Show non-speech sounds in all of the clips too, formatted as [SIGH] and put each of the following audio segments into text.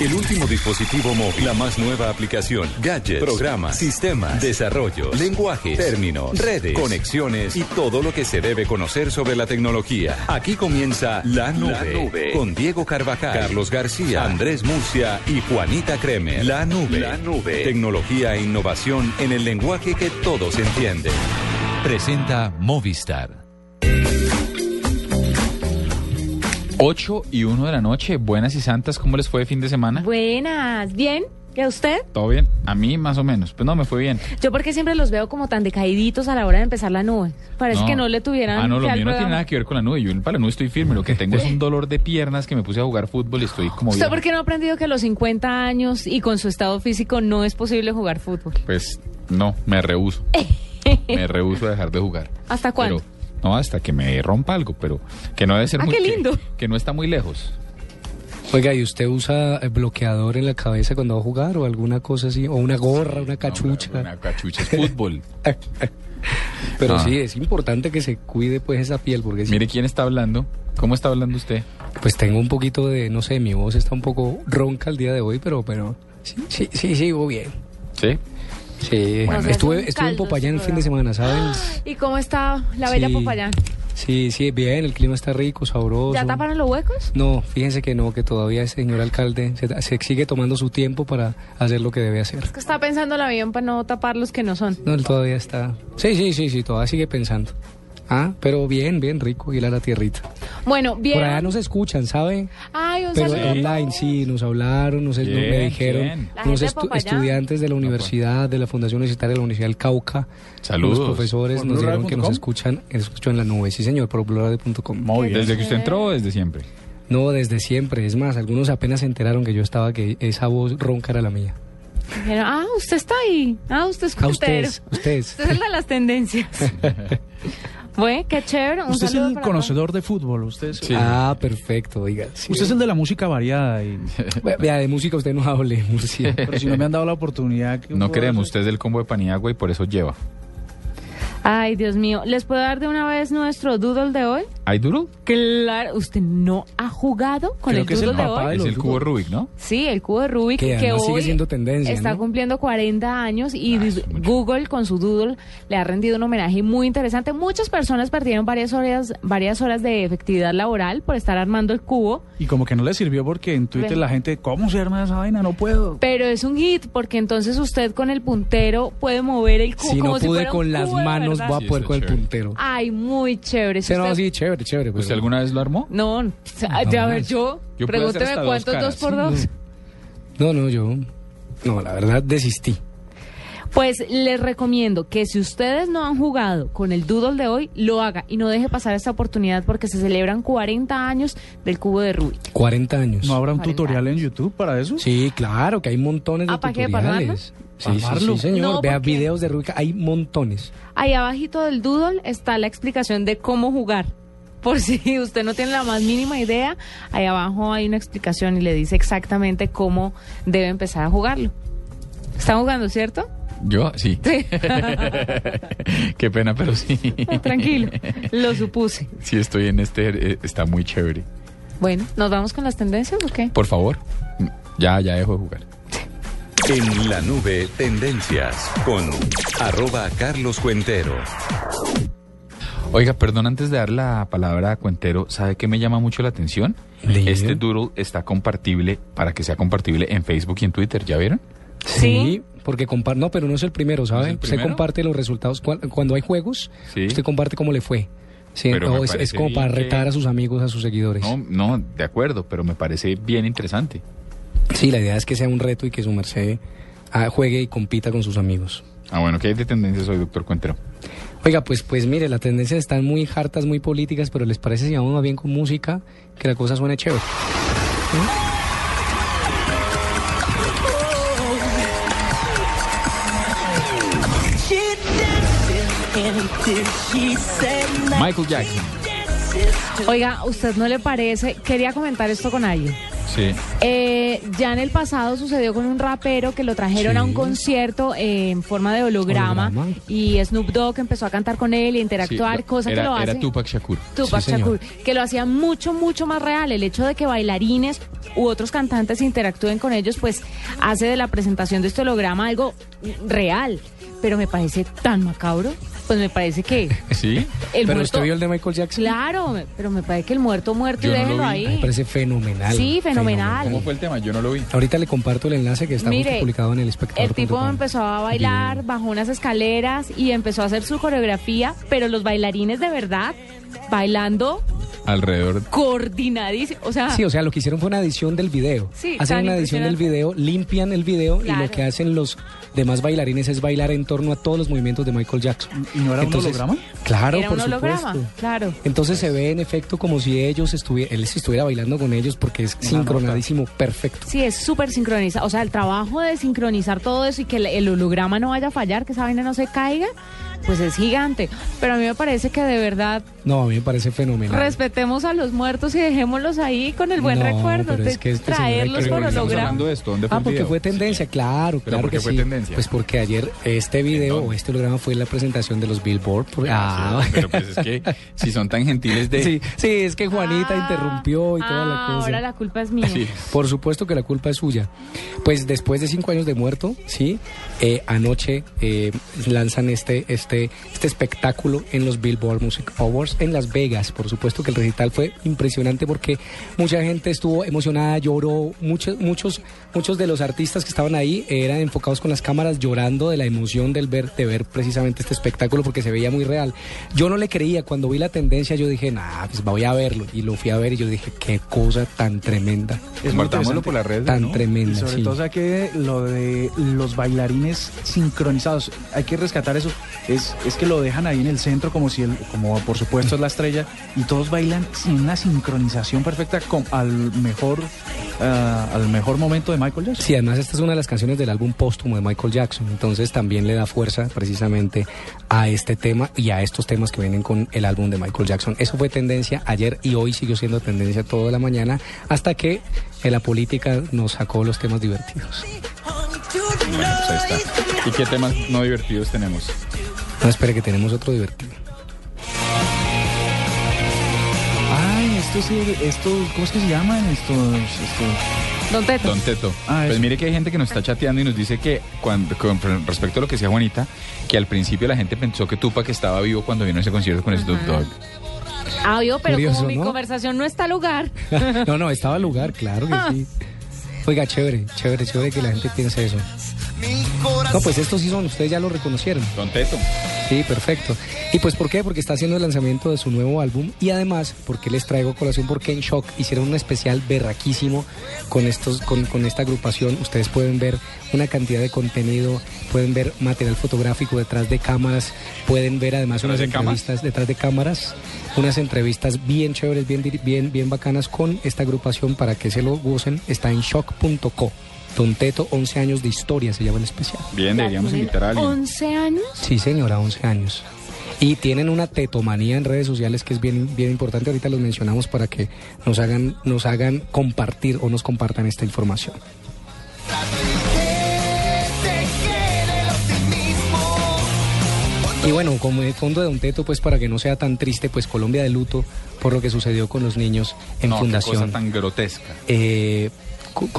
El último dispositivo móvil, la más nueva aplicación, gadgets, programas, sistemas, desarrollo, lenguajes, términos, redes, conexiones. Y todo lo que se debe conocer sobre la tecnología. Aquí comienza La Nube, Nube, con Diego Carvajal, Carlos García, Andrés Murcia y Juanita Kremer. La Nube, La Nube, tecnología e innovación en el lenguaje que todos entienden. Presenta Movistar. 8 y 1 de la noche, buenas y santas, ¿cómo les fue de fin de semana? Buenas, ¿bien? ¿Y a usted? ¿Todo bien? A mí más o menos, pues no, me fue bien. Yo porque siempre los veo como tan decaíditos a la hora de empezar la nube. Parece que no le tuvieran Ah, no, lo mío no tiene nada que ver con la nube. Yo para la nube estoy firme. Lo que tengo es un dolor de piernas que me puse a jugar fútbol y estoy como ¿Usted bien. por qué no ha aprendido que a los 50 años y con su estado físico no es posible jugar fútbol? Pues no, me rehuso. [LAUGHS] me rehuso a dejar de jugar. ¿Hasta cuándo? Pero, no, hasta que me rompa algo, pero que no debe ser Ah, muy qué que- lindo. Que, no está muy lejos. Oiga, ¿y usted usa eh, bloqueador en la cabeza cuando va a jugar o alguna cosa así? ¿O una gorra, una cachucha? Una, una cachucha es fútbol. [LAUGHS] Pero Ah. sí, es importante que se cuide pues esa piel porque Mire quién está hablando. ¿Cómo está hablando usted? pues tengo un poquito de, no sé, mi voz está un poco ronca el día de hoy, pero pero sí, sí, sí, sigo bien. ¿Sí? Sí, Bueno. estuve, estuve en Popayán el fin de semana, ¿saben? [GASPS] ¿Y cómo está la bella Sí. Popayán? Sí, sí, bien, el clima está rico, sabroso. ¿Ya taparon los huecos? No, fíjense que no, que todavía ese señor alcalde se, se sigue tomando su tiempo para hacer lo que debe hacer. Es que está pensando la bien para no tapar los que no son. No, él todavía está. Sí, sí, sí, sí, todavía sigue pensando. Ah, pero bien, bien rico ir a la tierrita. Bueno, bien. Por allá nos escuchan, ¿sabe? Ay, un Pero saludo. online sí, nos hablaron, nos, nos- me dijeron. La unos estu- estudiantes de la universidad, de la Fundación Universitaria de la Universidad del Cauca. Saludos. Los profesores ¿Por nos dijeron que nos escuchan, escuchan en la nube. Sí, señor, por blurradio.com. Muy bien. ¿Desde que usted entró o desde siempre? No, desde siempre. Es más, algunos apenas se enteraron que yo estaba, que esa voz ronca era la mía. Dijeron, ah, usted está ahí. Ah, usted es A cuentero. ustedes, ustedes. [LAUGHS] Usted es el de las [LAUGHS] tendencias. [LAUGHS] Bueno, qué chévere. Un Usted es el conocedor de fútbol, usted es, Sí. Ah, perfecto, oiga. sí. usted es el de la música variada, y, [LAUGHS] Ve- Vea, de música usted no hable, Murcia. pero si no me han dado la oportunidad... ¿qué No queremos, hacer? usted es del combo de Paniagua y por eso lleva. Ay, Dios mío. ¿Les puedo dar de una vez nuestro doodle de hoy? ¿Hay doodle? Claro, ¿usted no ha jugado con Creo el que es el doodle de papá hoy? de Es el cubo doodle. Rubik, ¿no? Sí, el cubo de Rubik Que que, hoy sigue siendo tendencia, está ¿no? cumpliendo 40 años y Ah. Google con su doodle le ha rendido un homenaje muy interesante. Muchas personas perdieron varias horas, varias horas de efectividad laboral por estar armando el cubo, Y como que no le sirvió porque en Twitter Ven. la gente, ¿cómo se arma esa vaina? No puedo. pero es un hit porque entonces usted con el puntero puede mover el cubo Si como no si pude fuera un con las cubo manos, Sí, a poder con el puntero. Ay, muy chévere. Si no, usted- sí, chévere, chévere. pero- ¿Usted alguna vez lo armó? No, a ver, yo, pregúnteme dos cuántos dos, por sí, dos. No, no, yo... No, la verdad desistí. Pues les recomiendo que si ustedes no han jugado con el doodle de hoy, lo haga y no deje pasar esta oportunidad porque se celebran 40 años del cubo de Rubik. 40 años. ¿No habrá un 40 tutorial en. YouTube para eso? Sí, claro, que hay montones de Ah, ¿para qué? ¿Para tutoriales. Sí, sí, ¿Para sí, señor. No, Vea videos de Rubik, hay montones. Ahí abajito del doodle está la explicación de cómo jugar. Por [LAUGHS] si usted no tiene la más mínima idea, ahí abajo hay una explicación y le dice exactamente cómo debe empezar a jugarlo. ¿Están jugando, cierto? Yo, sí. Sí. [LAUGHS] Qué pena, pero sí. No, [LAUGHS] tranquilo, lo supuse. Sí, estoy en este, eh, está muy chévere. Bueno, ¿nos vamos con las tendencias o qué? Por favor, ya, ya dejo de jugar. En la nube, tendencias con arroba Carlos Cuentero. Oiga, perdón, antes de dar la palabra a Cuentero, ¿sabe qué me llama mucho la atención? Este doodle está compartible, para que sea compartible en Facebook y en Twitter, ¿ya vieron? Sí. porque comparte, no, pero no es el primero, ¿sabe? ¿No es el Usted comparte los resultados Cu- cuando hay juegos. Sí. Usted comparte cómo le fue. Sí, Pero no, es, como para que- retar a sus amigos, a sus seguidores. No, no, de acuerdo, pero me parece bien interesante. Sí, la idea es que sea un reto y que su merced ah, juegue y compita con sus amigos. Ah, bueno, ¿qué hay de tendencias hoy, doctor Cuentero? Oiga, pues, pues mire, las tendencias están muy hartas, muy políticas, pero ¿les parece si vamos más bien con música? Que la cosa suene chévere. Michael Jackson. Oiga, ¿usted no le parece? Quería comentar esto con alguien. Sí. Eh, ya en el pasado sucedió con un rapero que lo trajeron a un concierto eh, en forma de holograma, Holograma. y Snoop Dogg empezó a cantar con él y interactuar, Sí, cosa era, que lo era hace. Tupac Shakur. Tupac Sí. Shakur, que lo hacía mucho, mucho más real. El hecho de que bailarines u otros cantantes interactúen con ellos, pues hace de la presentación de este holograma algo real. Pero me parece tan macabro, pues me parece que [LAUGHS] Sí. el Pero muerto... usted vio el de Michael Jackson. Claro, pero me parece que el muerto muerto y Yo no lo déjenlo vi. Me ahí. parece fenomenal. Sí, fenomenal. ¿Cómo fue el tema? Yo no lo vi. Ahorita le comparto el enlace que está Mire, publicado en el espectador. El tipo empezó a bailar, bajó unas escaleras y empezó a hacer su coreografía, pero los bailarines de verdad bailando Alrededor. coordinadísimo. O sea, Sí, o sea, lo que hicieron fue una edición del video. Sí, hacen una edición del video, limpian el video y lo que hacen los demás bailarines es bailar en torno a todos los movimientos de Michael Jackson. ¿Y no era un holograma? Claro, era por un holograma, supuesto. claro. Entonces se ve en efecto como si ellos estuvieran, él se estuviera bailando con ellos porque es sincronadísimo, perfecto. Sí, es súper sincronizado. O sea, el trabajo de sincronizar todo eso y que el, el holograma no vaya a fallar, que esa vaina no se caiga, pues es gigante. Pero a mí me parece que de verdad No, a mí me parece fenomenal. respetemos a los muertos y dejémoslos ahí con el buen No, recuerdo. pero de es que este traerlos por ¿Pero por qué estamos holograma. hablando de esto? ¿Dónde fue Ah, el porque video? fue tendencia, claro, ¿Pero claro por qué que fue sí. tendencia? Pues porque ayer este video o este holograma fue la presentación de los Billboard. por- Ah, Ah, sí, pero pues es que si son tan gentiles de... sí, sí, es que Juanita Ah, interrumpió y toda la ah, cosa. Ahora la culpa es mía. Sí. Por supuesto que la culpa es suya. Pues después de cinco años de muerto, sí, eh, anoche eh, lanzan este, este, este espectáculo en los Billboard Music Awards en Las Vegas. Por supuesto que el recital fue impresionante porque mucha gente estuvo emocionada, lloró. Muchos, muchos, muchos de los artistas que estaban ahí eran enfocados con las cámaras llorando de la emoción del ver, de ver precisamente este espectáculo porque se veía muy real. Yo no le creía cuando vi la tendencia, yo dije, nah, pues voy a verlo y lo fui a ver y yo dije, qué cosa tan tremenda. Es Compartámoslo por las redes. Tan ¿no? Y tremenda, sobre sí. todo, o sea, que lo de los bailarines sincronizados, hay que rescatar eso. Es, es que lo dejan ahí en el centro como si, el, como por supuesto es la estrella, y todos bailan sin una sincronización perfecta con, al mejor ah, al mejor momento de Michael Jackson. Sí, además esta es una de las canciones del álbum póstumo de Michael Jackson, entonces también le da fuerza precisamente a este tema y a estos temas que vienen con el álbum de Michael Jackson. Eso fue tendencia ayer y hoy siguió siendo tendencia toda la mañana hasta que en la política nos sacó los temas divertidos. Bueno, pues ahí está. ¿Y qué temas no divertidos tenemos? No espere que tenemos otro divertido. Ay, estos, sí, estos, ¿cómo es que se llaman? Estos, estos Don Teto. Don Teto. Ah, pues mire que hay gente que nos está chateando y nos dice que cuando, con respecto a lo que decía Juanita, que al principio la gente pensó que Tupac estaba vivo cuando vino a ese concierto con Snoop Dogg. Ah, yo, pero Curioso, como mi ¿no? conversación no está al lugar. [LAUGHS] No, no, estaba al lugar, claro que sí. Oiga, chévere, chévere, chévere que la gente piense eso. No, pues estos sí son, ustedes ya lo reconocieron. Don Teto. Sí, perfecto. ¿Y pues por qué? Porque está haciendo el lanzamiento de su nuevo álbum y además porque les traigo colación porque en Shock hicieron un especial berraquísimo con estos con, con esta agrupación. Ustedes pueden ver una cantidad de contenido, pueden ver material fotográfico detrás de cámaras, pueden ver además ¿Detrás unas de cámaras? entrevistas detrás de cámaras, unas entrevistas bien chéveres, bien bien bien bacanas con esta agrupación para que se lo gocen. Está en shock.co. Don Teto, 11 años de historia se llama el especial. Bien, deberíamos ¿Tienen invitar a alguien. 11 años. Sí, señora, 11 años. Y tienen una tetomanía en redes sociales que es bien, bien importante. Ahorita los mencionamos para que nos hagan, nos hagan compartir o nos compartan esta información. Y bueno, como el fondo de Don Teto, pues para que no sea tan triste, pues Colombia de luto por lo que sucedió con los niños en no, qué fundación cosa tan grotesca. eh,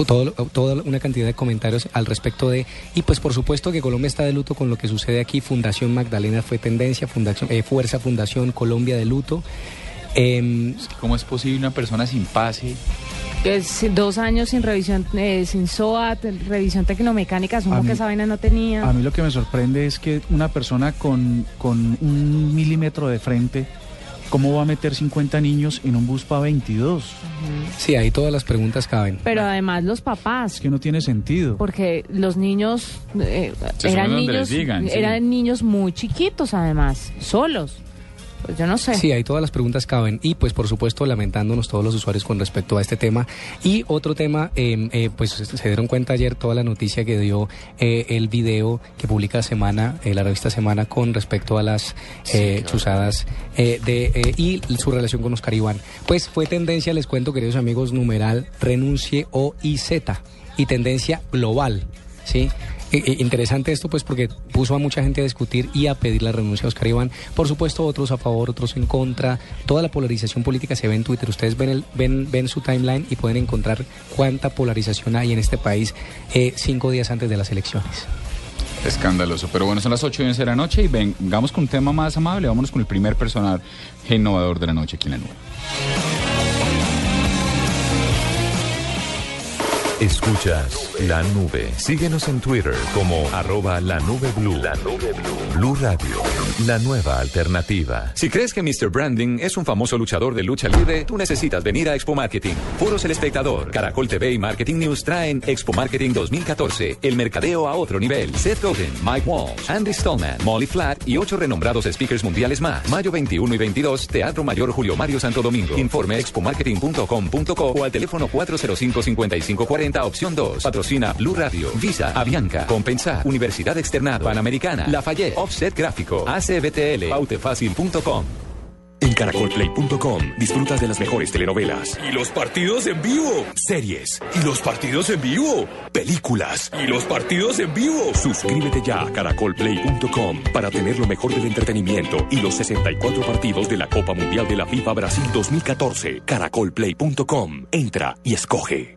todo- toda una cantidad de comentarios al respecto de y pues por supuesto que Colombia está de luto con lo que sucede aquí Fundación Magdalena fue tendencia Fundación eh, Fuerza Fundación Colombia de luto Em, ¿Cómo es posible una persona sin pase? Es dos años sin revisión, eh, sin SOAT, revisión tecnomecánica, asumo mí- que esa vaina no tenía. A mí lo que me sorprende es que una persona con, con un milímetro de frente, ¿cómo va a meter 50 niños en un bus para 22? sí ahí todas las preguntas caben Pero además los Es papás, que no tiene sentido. porque los niños eh, eran niños, les digan, sí. eran niños muy chiquitos además, solos. Pues yo no sé. Sí, ahí todas las preguntas caben. Y pues por supuesto lamentándonos todos los usuarios con respecto a este tema. Y otro tema, eh, eh, pues se dieron cuenta ayer toda la noticia que dio eh, el video que publica Semana, eh, la revista Semana, con respecto a las eh, chuzadas eh, de, y su relación con Oscar Iván. Pues fue tendencia, les cuento queridos amigos, numeral renuncie o IZ y tendencia global. ¿sí? Eh, eh, interesante esto pues porque puso a mucha gente a discutir y a pedir la renuncia de Oscar Iván. Por supuesto, otros a favor, otros en contra. Toda la polarización política se ve en Twitter. Ustedes ven, el, ven, ven su timeline y pueden encontrar cuánta polarización hay en este país eh, cinco días antes de las elecciones. Escandaloso. Pero bueno, son las 8 y 11 de la noche y vengamos con un tema más amable. Vámonos con el primer personaje innovador de la noche aquí en la nube. Escuchas la nube. Síguenos en Twitter como arroba la nube blue. La nube blue. Blue Radio, la nueva alternativa. Si crees que Mr. Branding es un famoso luchador de lucha libre, tú necesitas venir a Expo Marketing. Foros El Espectador, Caracol TV y Marketing News traen Expo Marketing 2014. El mercadeo a otro nivel. Seth Godin, Mike Walsh, Andy Stallman, Molly Flat y ocho renombrados speakers mundiales más. Mayo 21 y 22, Teatro Mayor Julio Mario Santo Domingo. Informe expomarketing.com.co o al teléfono 405-5540, opción 2. Patrocina Blue Radio, Visa, Avianca, Compensar, Universidad Externado, Panamericana, Lafayette, Offset Gráfico, ACBTL, Pautefacil.com. En caracolplay.com disfrutas de las mejores telenovelas. Y los partidos en vivo. Series. Y los partidos en vivo. Películas. Y los partidos en vivo. Suscríbete ya a caracolplay.com para tener lo mejor del entretenimiento y los 64 partidos de la Copa Mundial de la FIFA Brasil 2014. Caracolplay.com. Entra y escoge.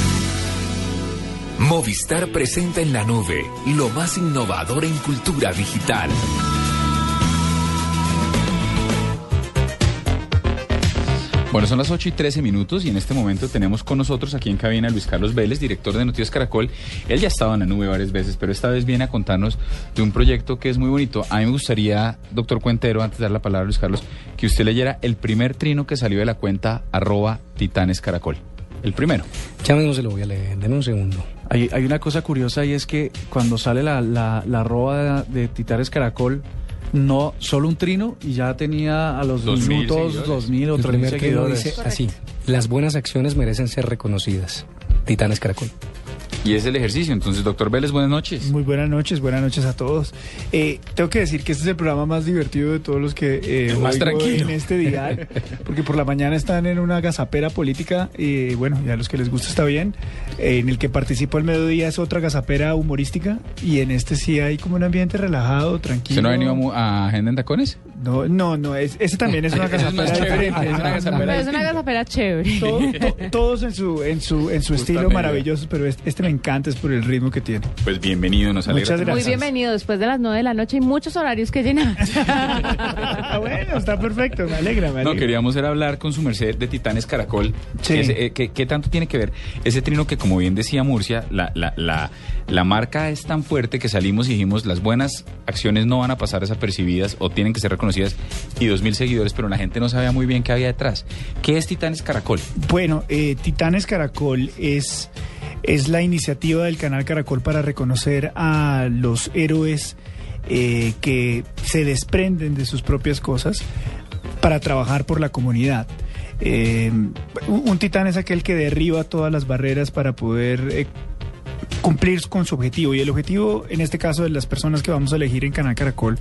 Movistar presenta en la nube lo más innovador en cultura digital. Bueno, son las 8 y 13 minutos y en este momento tenemos con nosotros aquí en cabina a Luis Carlos Vélez, director de Noticias Caracol. Él ya ha estado en la nube varias veces, pero esta vez viene a contarnos de un proyecto que es muy bonito. A mí me gustaría, doctor Cuentero, antes de dar la palabra a Luis Carlos, que usted leyera el primer trino que salió de la cuenta arroba Titanes Caracol. El primero. Ya mismo se lo voy a leer, denme un segundo. Hay, hay una cosa curiosa y es que cuando sale la, la, la arroba de, de Titanes Caracol, no solo un trino y ya tenía a los Dos mil minutos dos mil o El tres mil seguidores. dice así, las buenas acciones merecen ser reconocidas. Titanes Caracol. Y es el ejercicio. Entonces, doctor Vélez, buenas noches. Muy buenas noches, buenas noches a todos. Eh, tengo que decir que este es el programa más divertido de todos los que eh, El más tranquilo. en este día, [LAUGHS] porque por la mañana están en una gazapera política y bueno, ya a los que les gusta está bien. Eh, en el que participo al mediodía es otra gazapera humorística y en este sí hay como un ambiente relajado, tranquilo. ¿Usted no ha venido a Agenda en Tacones? No, no, no, es, ese también es una [LAUGHS] gazapera chévere, diferente. es una gazapera Pero es una gazapera chévere. Todo- to- [LAUGHS] todos en su, en su, en su estilo maravilloso, pero este, este me encanta, es por el ritmo que tiene. Pues bienvenido, nos alegra. Muchas tenerlo. Muy gracias. bienvenido. Después de las 9 de la noche hay muchos horarios que llenar. [LAUGHS] Ah, bueno, está perfecto, me alegra, me No, alegra. queríamos era hablar con su merced de Titanes Caracol. Sí. Eh, ¿qué, qué tanto tiene que ver ese trino que, como bien decía Murcia, la, la, la, la marca es tan fuerte que salimos y dijimos las buenas acciones no van a pasar desapercibidas o tienen que ser reconocidas y dos mil seguidores, pero la gente no sabía muy bien qué había detrás. ¿Qué es Titanes Caracol? Bueno, eh, Titanes Caracol es, es la iniciativa del canal Caracol para reconocer a los héroes eh, que se desprenden de sus propias cosas para trabajar por la comunidad. Eh, un, un titán es aquel que derriba todas las barreras para poder eh, cumplir con su objetivo. Y el objetivo, en este caso, de las personas que vamos a elegir en Canal Caracol,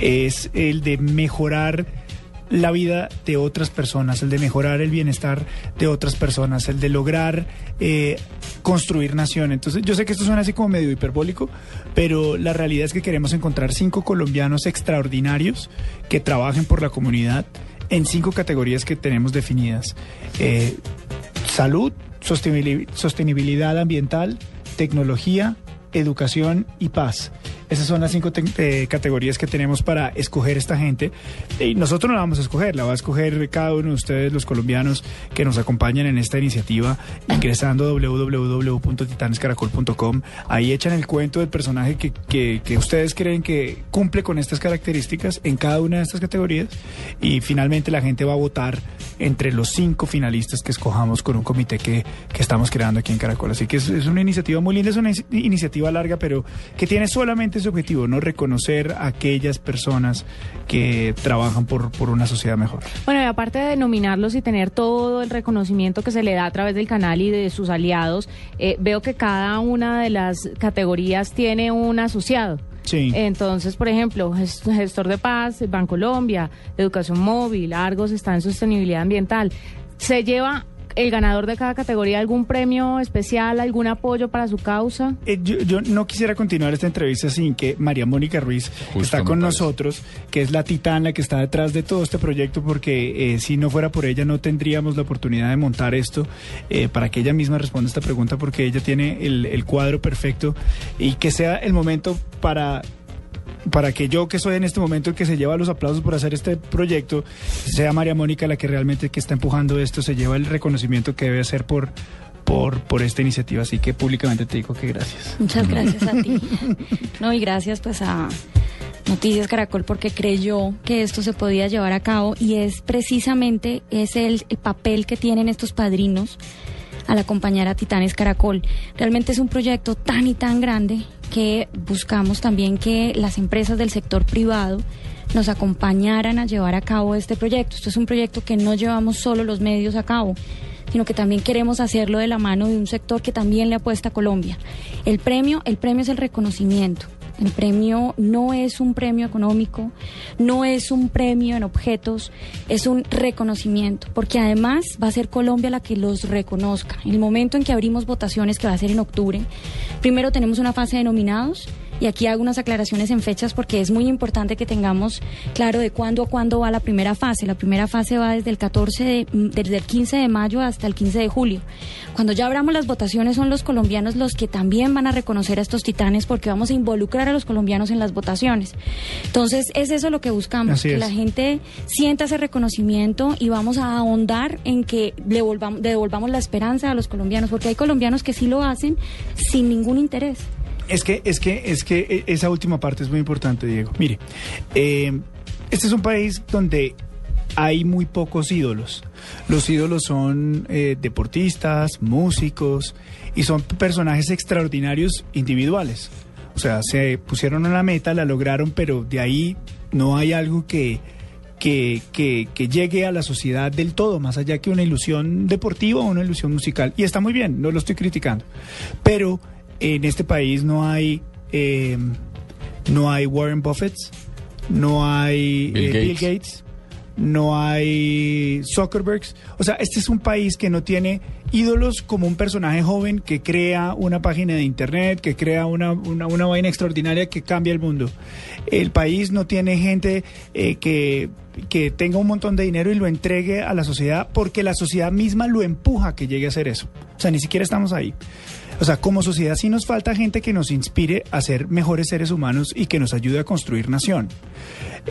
es el de mejorar la vida de otras personas, el de mejorar el bienestar de otras personas, el de lograr eh, construir nación. Entonces, yo sé que esto suena así como medio hiperbólico, pero la realidad es que queremos encontrar cinco colombianos extraordinarios que trabajen por la comunidad en cinco categorías que tenemos definidas. Eh, salud, sostenibil- sostenibilidad ambiental, tecnología, educación y paz. Esas son las cinco eh, categorías que tenemos para escoger esta gente. Y nosotros no la vamos a escoger, la va a escoger cada uno de ustedes, los colombianos que nos acompañan en esta iniciativa, ingresando a www.titanescaracol.com. Ahí echan el cuento del personaje que, que- ustedes creen que cumple con estas características en cada una de estas categorías. Y finalmente la gente va a votar entre los cinco finalistas que escojamos con un comité que, que estamos creando aquí en Caracol. Así que es, una iniciativa muy linda, es una iniciativa larga, pero que tiene solamente ese objetivo, no reconocer a aquellas personas que trabajan por, por una sociedad mejor. Bueno, y aparte de nominarlos y tener todo el reconocimiento que se le da a través del canal y de sus aliados, eh, veo que cada una de las categorías tiene un asociado. Sí. Entonces, por ejemplo, gest- gestor de paz, Bancolombia, educación móvil, Argos está en sostenibilidad ambiental. ¿Se lleva el ganador de cada categoría algún premio especial, algún apoyo para su causa? Eh, yo, yo no quisiera continuar esta entrevista sin que María Mónica Ruiz que está con nosotros, que es la titana que está detrás de todo este proyecto, porque eh, si no fuera por ella no tendríamos la oportunidad de montar esto, eh, para que ella misma responda esta pregunta, porque ella tiene el, el cuadro perfecto y que sea el momento para para que yo, que soy en este momento el que se lleva los aplausos por hacer este proyecto, sea María Mónica la que realmente que está empujando esto, se lleva el reconocimiento que debe hacer por, por, por esta iniciativa. Así que públicamente te digo que gracias. Muchas gracias a ti. [LAUGHS] No, y gracias pues a Noticias Caracol porque creyó que esto se podía llevar a cabo y es precisamente el, el papel que tienen estos padrinos al acompañar a Titanes Caracol. Realmente es un proyecto tan y tan grande que buscamos también que las empresas del sector privado nos acompañaran a llevar a cabo este proyecto. Esto es un proyecto que no llevamos solo los medios a cabo, sino que también queremos hacerlo de la mano de un sector que también le apuesta a Colombia. El premio, el premio es el reconocimiento. El premio no es un premio económico, no es un premio en objetos, es un reconocimiento, porque además va a ser Colombia la que los reconozca. En el momento en que abrimos votaciones, que va a ser en octubre, primero tenemos una fase de nominados y aquí hago unas aclaraciones en fechas porque es muy importante que tengamos claro de cuándo a cuándo va la primera fase. La primera fase va desde el 14 de, mm, desde el 15 de mayo hasta el 15 de julio. Cuando ya abramos las votaciones son los colombianos los que también van a reconocer a estos titanes porque vamos a involucrar a los colombianos en las votaciones. Entonces es eso lo que buscamos, Así que es. la gente sienta ese reconocimiento y vamos a ahondar en que le volvamos- le devolvamos la esperanza a los colombianos, porque hay colombianos que sí lo hacen sin ningún interés. Es que, es que, es que eh, esa última parte es muy importante, Diego. Mire, eh, este es un país donde hay muy pocos ídolos. Los ídolos son eh, deportistas, músicos y son personajes extraordinarios individuales. O sea, se pusieron una meta, la lograron, pero de ahí no hay algo que, que, que, que llegue a la sociedad del todo, más allá que una ilusión deportiva o una ilusión musical. Y está muy bien, no lo estoy criticando. Pero en este país no hay, eh, no hay Warren Buffett, no hay Bill eh, Bill Gates. No hay Zuckerbergs. O sea, este es un país que no tiene ídolos como un personaje joven que crea una página de internet, que crea una, una, una vaina extraordinaria que cambia el mundo. El país no tiene gente eh, que, que tenga un montón de dinero y lo entregue a la sociedad porque la sociedad misma lo empuja a que llegue a hacer eso. O sea, ni siquiera estamos ahí. O sea, como sociedad sí nos falta gente que nos inspire a ser mejores seres humanos y que nos ayude a construir nación.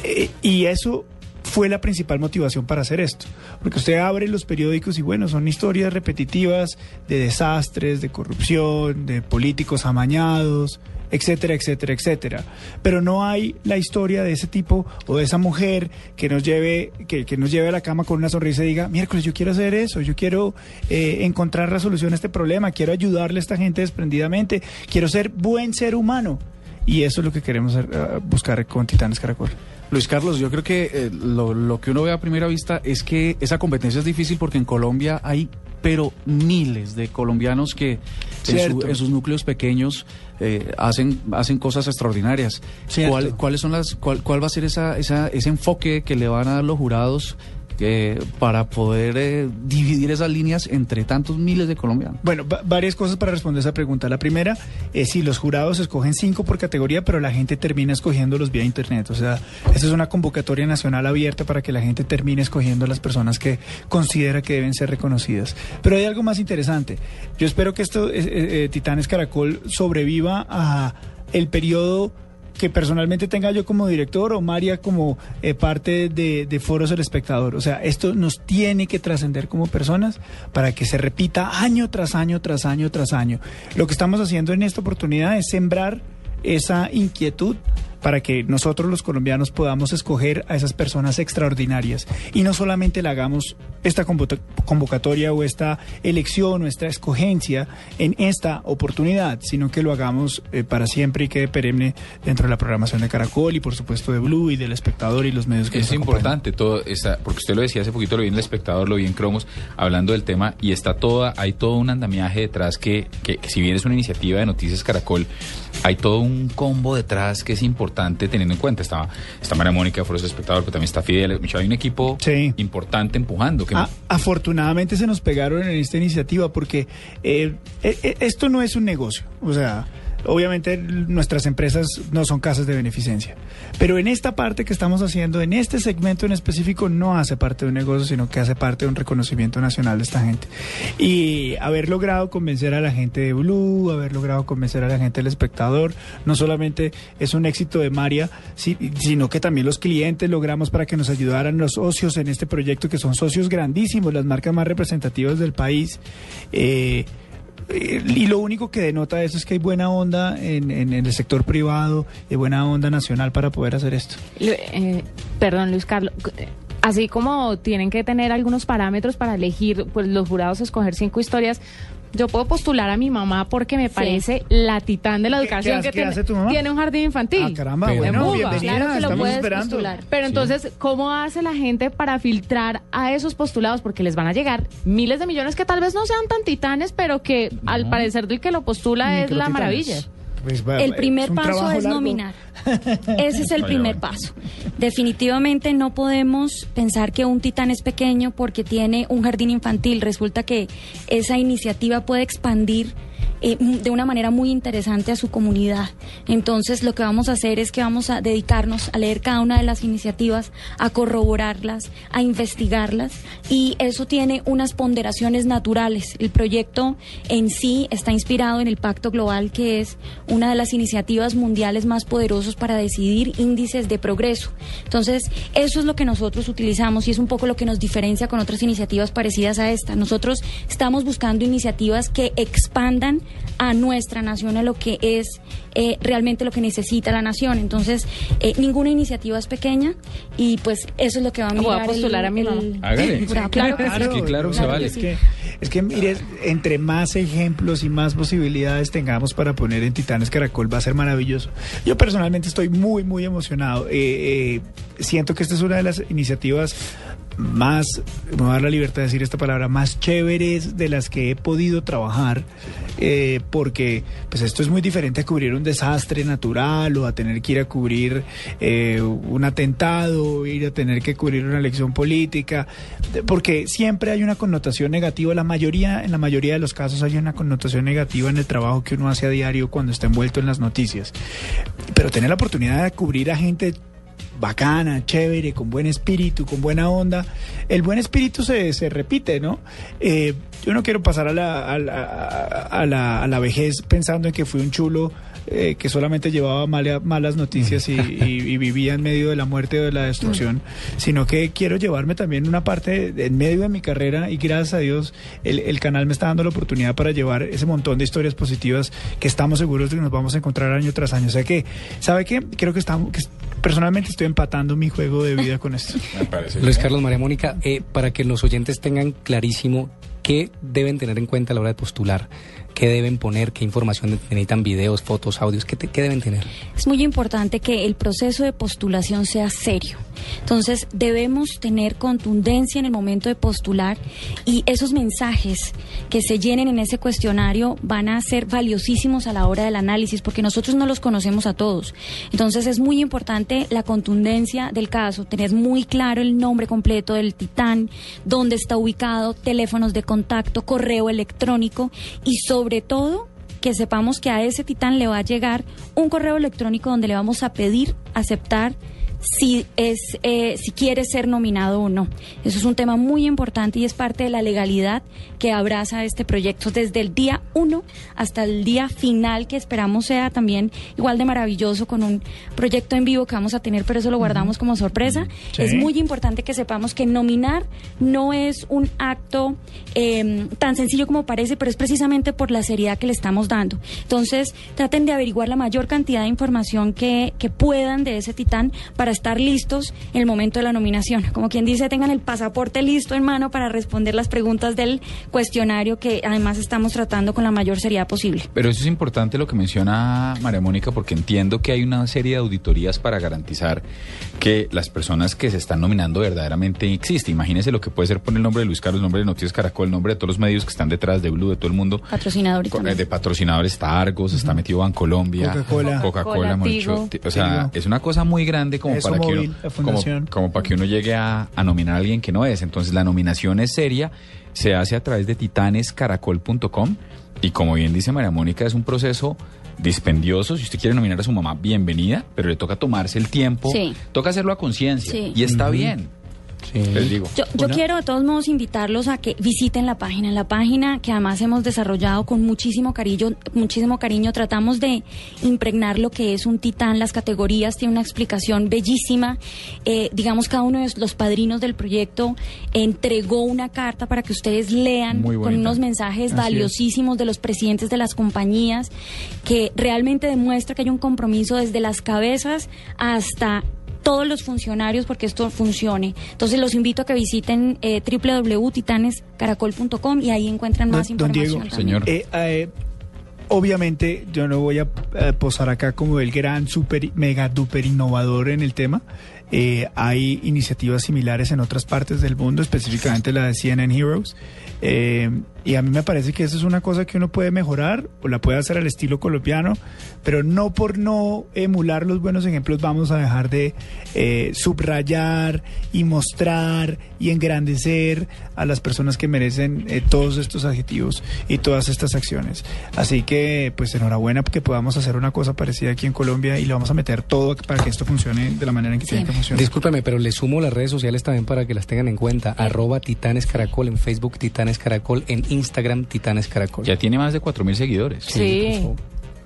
Eh, y eso fue la principal motivación para hacer esto. Porque usted abre los periódicos y bueno, son historias repetitivas de desastres, de corrupción, de políticos amañados, etcétera, etcétera, etcétera. Pero no hay la historia de ese tipo o de esa mujer que nos lleve, que, que nos lleve a la cama con una sonrisa y diga, miércoles, yo quiero hacer eso, yo quiero eh, encontrar la solución a este problema, quiero ayudarle a esta gente desprendidamente, quiero ser buen ser humano. Y eso es lo que queremos eh, buscar con Titanes Caracol. Luis Carlos, yo creo que eh, lo, lo que uno ve a primera vista es que esa competencia es difícil porque en Colombia hay, pero miles de colombianos que en, su- Cierto. en sus núcleos pequeños eh, hacen, hacen cosas extraordinarias. ¿Cuál, ¿Cuáles son las, cuál, cuál va a ser esa, esa, ese enfoque que le van a dar los jurados eh, para poder eh, dividir esas líneas entre tantos miles de colombianos. Bueno, va- varias cosas para responder esa pregunta. La primera es si los jurados escogen cinco por categoría, pero la gente termina escogiéndolos vía internet. O sea, esa es una convocatoria nacional abierta para que la gente termine escogiendo a las personas que considera que deben ser reconocidas. Pero hay algo más interesante. Yo espero que esto, eh, eh, Titanes Caracol, sobreviva a el periodo que personalmente tenga yo como director o María como eh, parte de, de Foros El Espectador. O sea, esto nos tiene que trascender como personas para que se repita año tras año, tras año, tras año. Lo que estamos haciendo en esta oportunidad es sembrar esa inquietud para que nosotros los colombianos podamos escoger a esas personas extraordinarias. Y no solamente la hagamos esta convo- convocatoria o esta elección o esta escogencia en esta oportunidad, sino que lo hagamos eh, para siempre y quede perenne dentro de la programación de Caracol y por supuesto de Blue y del espectador y los medios que Es nos importante todo esa, porque usted lo decía hace poquito, lo vi en el espectador, lo vi en Cromos, hablando del tema, y está toda, hay todo un andamiaje detrás que, que, que si bien es una iniciativa de Noticias Caracol, hay todo un combo detrás que es importante teniendo en cuenta. Está, está María Mónica, Foros Espectador, pero también está Fidel. Hay un equipo importante empujando. Que A- afortunadamente se nos pegaron en esta iniciativa porque eh, eh, eh, esto no es un negocio. O sea, obviamente nuestras empresas no son casas de beneficencia. Pero en esta parte que estamos haciendo, en este segmento en específico, no hace parte de un negocio, sino que hace parte de un reconocimiento nacional de esta gente. Y haber logrado convencer a la gente de Blue, haber logrado convencer a la gente del espectador, no solamente es un éxito de María, si- sino que también los clientes logramos para que nos ayudaran los socios en este proyecto, que son socios grandísimos, las marcas más representativas del país. Eh, y lo único que denota eso es que hay buena onda en, en el sector privado y buena onda nacional para poder hacer esto. Eh, perdón, Luis Carlos. eh, Así como tienen que tener algunos parámetros para elegir, pues los jurados escoger cinco historias. Yo puedo postular a mi mamá porque me parece la titán de la ¿Qué- educación qué que qué tiene, hace tu mamá? tiene un jardín infantil. Ah, caramba, En bueno, Buga. bienvenida, Claro que lo estamos puedes esperando. postular. Pero Sí. entonces, ¿cómo hace la gente para filtrar a esos postulados? Porque les van a llegar miles de millones que tal vez no sean tan titanes, pero que al parecer del que lo postula es la maravilla. Pues, va- El primer paso es largo. nominar. [LAUGHS] Ese es el primer paso. Definitivamente no podemos pensar que un titán es pequeño porque tiene un jardín infantil. Resulta que esa iniciativa puede expandir eh, m- de una manera muy interesante a su comunidad. Entonces lo que vamos a hacer es que vamos a dedicarnos a leer cada una de las iniciativas, a corroborarlas, a investigarlas y eso tiene unas ponderaciones naturales. El proyecto en sí está inspirado en el Pacto Global que es una de las iniciativas mundiales más poderosos para decidir índices de progreso. Entonces, eso es lo que nosotros utilizamos y es un poco lo que nos diferencia con otras iniciativas parecidas a esta. Nosotros estamos buscando iniciativas que expandan a nuestra nación a lo que es eh, realmente lo que necesita la nación. Entonces, eh, ninguna iniciativa es pequeña y pues eso es lo que va a Voy a mirar postular el- a mi mamá. el- Hágale. [LAUGHS] Claro que. Es que claro que se vale. Es que, es que, mire, entre más ejemplos y más posibilidades tengamos para poner en Titanes Caracol va a ser maravilloso. Yo personalmente estoy muy, muy emocionado. Eh, eh, siento que esta es una de las iniciativas más, me voy a dar la libertad de decir esta palabra, más chéveres de las que he podido trabajar, eh, porque pues esto es muy diferente a cubrir un desastre natural o a tener que ir a cubrir eh, un atentado, ir a tener que cubrir una elección política, porque siempre hay una connotación negativa, la mayoría, en la mayoría de los casos hay una connotación negativa en el trabajo que uno hace a diario cuando está envuelto en las noticias. Pero tener la oportunidad de cubrir a gente bacana, chévere, con buen espíritu, con buena onda. El buen espíritu se, se repite, ¿no? Eh, yo no quiero pasar a la, a, la, a la- a la vejez pensando en que fui un chulo eh, que solamente llevaba mala- malas noticias y, y- y vivía en medio de la muerte o de la destrucción, sino que quiero llevarme también una parte de- en medio de mi carrera y gracias a Dios el, el canal me está dando la oportunidad para llevar ese montón de historias positivas que estamos seguros de que nos vamos a encontrar año tras año. O sea que, ¿sabe qué? Creo que estamos, que personalmente estoy empatando mi juego de vida con esto. [LAUGHS] Luis Carlos María Mónica, eh, para que los oyentes tengan clarísimo qué deben tener en cuenta a la hora de postular, qué deben poner, qué información necesitan, videos, fotos, audios, qué, te- qué deben tener. Es muy importante que el proceso de postulación sea serio. Entonces, debemos tener contundencia en el momento de postular y esos mensajes que se llenen en ese cuestionario van a ser valiosísimos a la hora del análisis porque nosotros no los conocemos a todos. Entonces, es muy importante la contundencia del caso, tener muy claro el nombre completo del titán, dónde está ubicado, teléfonos de contacto, correo electrónico y sobre todo que sepamos que a ese titán le va a llegar un correo electrónico donde le vamos a pedir aceptar si es eh, si quiere ser nominado o no. Eso es un tema muy importante y es parte de la legalidad que abraza este proyecto desde el día uno hasta el día final que esperamos sea también igual de maravilloso con un proyecto en vivo que vamos a tener, pero eso lo guardamos como sorpresa. Sí. Es muy importante que sepamos que nominar no es un acto eh, tan sencillo como parece, pero es precisamente por la seriedad que le estamos dando. Entonces, traten de averiguar la mayor cantidad de información que, que puedan de ese titán para estar listos en el momento de la nominación. Como quien dice, tengan el pasaporte listo en mano para responder las preguntas del cuestionario que además estamos tratando con la mayor seriedad posible. Pero eso es importante lo que menciona María Mónica, porque entiendo que hay una serie de auditorías para garantizar que las personas que se están nominando verdaderamente existen. Imagínese lo que puede ser poner el nombre de Luis Carlos, el nombre de Noticias Caracol, el nombre de todos los medios que están detrás de Blue, de todo el mundo. Patrocinadores Con- también. de patrocinadores está Argos, está metido Bancolombia, Coca-Cola. Coca-Cola, ti- o sea, Tigo. es una cosa muy grande como Eso para que Móvil, uno, la como, para que uno llegue a, a nominar a alguien que no es. Entonces la nominación es seria, se hace a través de titanescaracol.com y como bien dice María Mónica, es un proceso dispendioso. Si usted quiere nominar a su mamá, bienvenida, pero le toca tomarse el tiempo, Sí. toca hacerlo a conciencia Sí. y está bien. Les digo. Yo, yo quiero de todos modos invitarlos a que visiten la página, la página que además hemos desarrollado con muchísimo cariño, muchísimo cariño. Tratamos de impregnar lo que es un titán, las categorías, tiene una explicación bellísima. Eh, digamos, cada uno de los padrinos del proyecto entregó una carta para que ustedes lean con unos mensajes Así es. valiosísimos de los presidentes de las compañías que realmente demuestra que hay un compromiso desde las cabezas hasta todos los funcionarios porque esto funcione. Entonces los invito a que visiten eh, www.titanescaracol.com y ahí encuentran más Don- don información. Diego, también. eh, eh, obviamente yo no voy a eh, posar acá como el gran, super, mega, duper innovador en el tema. Eh, hay iniciativas similares en otras partes del mundo, específicamente la de CNN Heroes. Eh, y a mí me parece que eso es una cosa que uno puede mejorar o la puede hacer al estilo colombiano, pero no por no emular los buenos ejemplos vamos a dejar de eh, subrayar y mostrar y engrandecer a las personas que merecen eh, todos estos adjetivos y todas estas acciones. Así que, pues enhorabuena porque podamos hacer una cosa parecida aquí en Colombia y le vamos a meter todo para que esto funcione de la manera en que tiene que funcionar. Discúlpeme, pero le sumo las redes sociales también para que las tengan en cuenta. Arroba Titanes Caracol en Facebook, Titanes Caracol en Instagram, Titanes Caracol. Ya tiene más de 4.000 seguidores. Sí.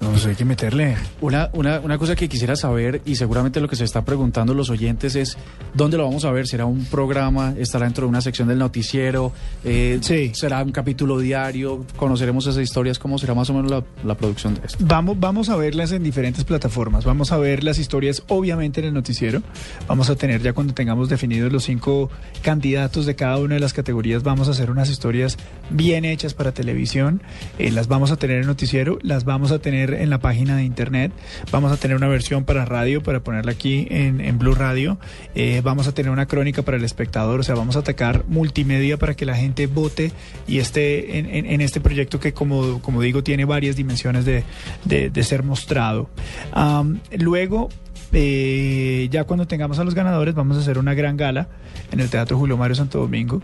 No, hay que meterle. Una, una, una cosa que quisiera saber, y seguramente lo que se está preguntando los oyentes es, ¿dónde lo vamos a ver? ¿Será un programa? ¿Estará dentro de una sección del noticiero? Eh, ¿Será un capítulo diario? ¿Conoceremos esas historias? ¿Cómo será más o menos la, la producción de esto? Vamos, vamos a verlas en diferentes plataformas. Vamos a ver las historias, obviamente, en el noticiero. Vamos a tener ya cuando tengamos definidos los cinco candidatos de cada una de las categorías, vamos a hacer unas historias bien hechas para televisión. Eh, las vamos a tener en el noticiero, las vamos a tener en la página de internet. Vamos a tener una versión para radio, para ponerla aquí en, en Blue Radio. Eh, vamos a tener una crónica para el espectador. O sea, vamos a atacar multimedia para que la gente vote y esté en, en- este proyecto que, como, como digo, tiene varias dimensiones de, de- ser mostrado. Am, luego, eh, ya cuando tengamos a los ganadores, vamos a hacer una gran gala en el Teatro Julio Mario Santo Domingo,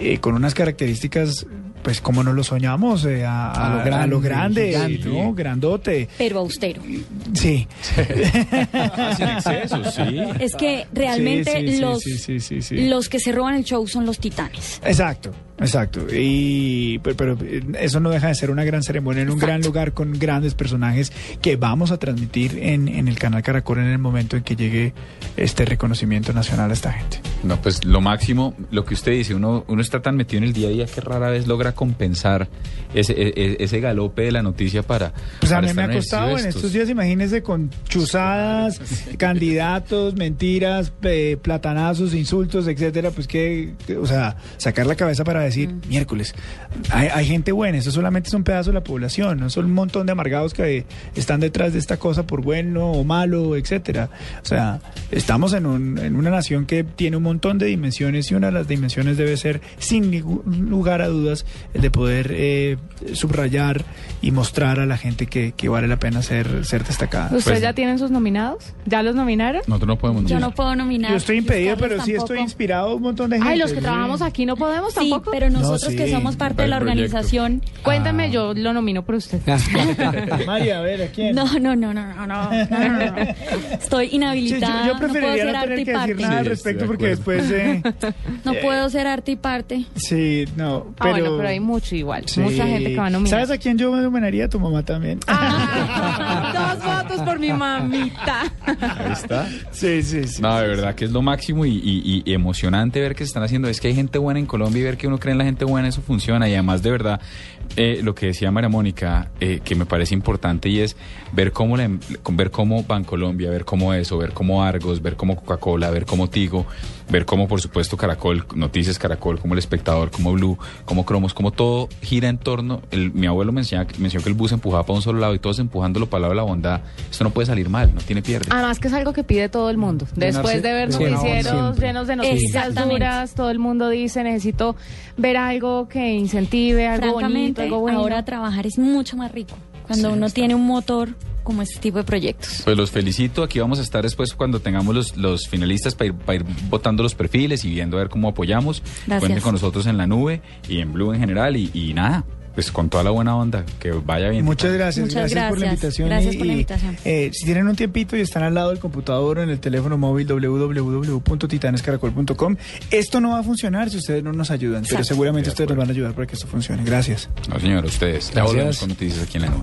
eh, con unas características, pues como no lo soñamos, eh, a, A lo a- a grande, lo grande, gigante. ¿no? Grandote. Pero austero. Sí. Sin [LAUGHS] exceso, sí. Es que realmente Sí, sí, sí, los, sí, sí, sí, sí. los que se roban el show son los titanes. Exacto, exacto. Y pero, pero, eh, eso no deja de ser una gran ceremonia en un gran lugar con grandes personajes que vamos a transmitir en, en el canal Caracol en el momento en que llegue este reconocimiento nacional a esta gente. No, pues lo máximo, lo que usted dice, uno, uno está tan metido en el día a día que rara vez logra compensar ese, e- e- ese galope de la noticia para. Pues a para mí me ha costado en estos. estos días, imagínese, con chuzadas, [LAUGHS] candidatos, mentiras, eh, platanazos, insultos, etcétera, pues que, o sea, sacar la cabeza para decir, miércoles, hay, hay gente buena, eso solamente es un pedazo de la población, no son un montón de amargados que están detrás de esta cosa por bueno o malo, etcétera. O sea, estamos en, un- en una nación que tiene un montón de dimensiones y una de las dimensiones debe ser, sin lugar a dudas, el de poder eh, subrayar y mostrar a la gente que, vale la pena ser, ser destacada. ¿Ustedes pues, ya tienen sus nominados? ¿Ya los nominaron? Nosotros no podemos nominar. Yo no puedo nominar. Yo estoy impedido, pero sí estoy inspirado un montón de gente. Ay, los que trabajamos aquí no podemos sí, tampoco. pero nosotros que somos parte de la organización. Cuéntame, ah. yo lo nomino por usted. [LAUGHS] [LAUGHS] No, no, no, no, no, no. [LAUGHS] estoy inhabilitada. yo, preferiría puedo tener decir nada al respecto porque después... eh, [LAUGHS] No puedo ser arte y parte. sí, no, Ah, pero... bueno, pero hay mucho igual. sí. Mucha gente que va a nominar. ¿Sabes a quién yo me nominaría? A tu mamá también. Ah, [LAUGHS] dos votos por mi mamita. Ahí está. Sí, sí, sí. No, de verdad que es lo máximo y, y- y emocionante ver que se están haciendo. Es que hay gente buena en Colombia y ver que uno cree en la gente buena, eso funciona. Y además, de verdad, eh, lo que decía María Mónica, eh, que me parece importante y es ver cómo, la, em- con- ver cómo Bancolombia, ver cómo eso, ver cómo Argos, ver cómo Coca-Cola, ver cómo Tigo, ver cómo, por supuesto, Caracol, Noticias Caracol, como El Espectador, como Blue, como Cromos, como todo gira en torno. el- mi abuelo me enseñaba- mencionó que el bus empujaba para un solo lado y todos empujándolo para el lado de la bondad. Esto no puede salir mal, no tiene pierde. Además que es algo que pide todo el mundo. Después de ver noticieros llenos de noticias duras, todo el mundo dice necesito ver algo que incentive, algo bonito, Francamente, algo bueno. ahora trabajar es mucho más rico cuando uno tiene un motor como este tipo de proyectos. Pues los felicito. Aquí vamos a estar después cuando tengamos los, los finalistas para ir, para ir votando los perfiles y viendo a ver cómo apoyamos. Gracias. Cuenten con nosotros en la nube y en Blue en general. Y, y nada, pues con toda la buena onda. Que vaya bien. Muchas gracias, Muchas gracias, por la invitación. Gracias y- por la y, invitación. eh, si tienen un tiempito y están al lado del computador o en el teléfono móvil www.titanescaracol.com, esto no va a funcionar si ustedes no nos ayudan, pero seguramente De ustedes nos van a ayudar para que esto funcione. Gracias. No, señor, ustedes. Ya Gracias. volvemos con noticias aquí en la nube.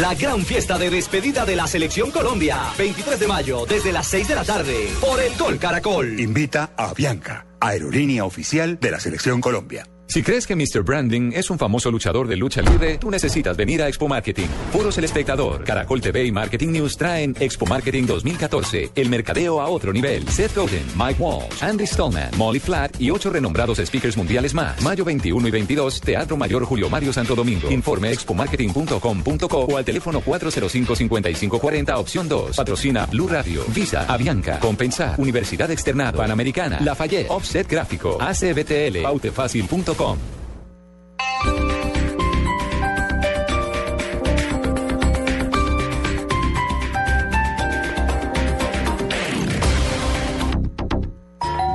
La gran fiesta de despedida de la Selección Colombia. 23 de mayo, desde las 6 de la tarde, por el Gol Caracol. Invita a Bianca, aerolínea oficial de la Selección Colombia. Si crees que Mr. Branding es un famoso luchador de lucha libre, tú necesitas venir a Expo Marketing. Foros El Espectador, Caracol TV y Marketing News traen Expo Marketing 2014, el mercadeo a otro nivel. Seth Godin, Mike Walsh, Andy Stallman, Molly Flat y ocho renombrados speakers mundiales más. Mayo 21 y 22, Teatro Mayor Julio Mario Santo Domingo. Informe expomarketing.com.co o al teléfono 405-5540, opción 2. Patrocina Blue Radio, Visa, Avianca, Compensar, Universidad Externado, Panamericana, Lafayette, Offset Gráfico, ACBTL, pautefacil.com www.radiocomunitaria.com.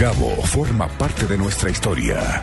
Gabo forma parte de nuestra historia.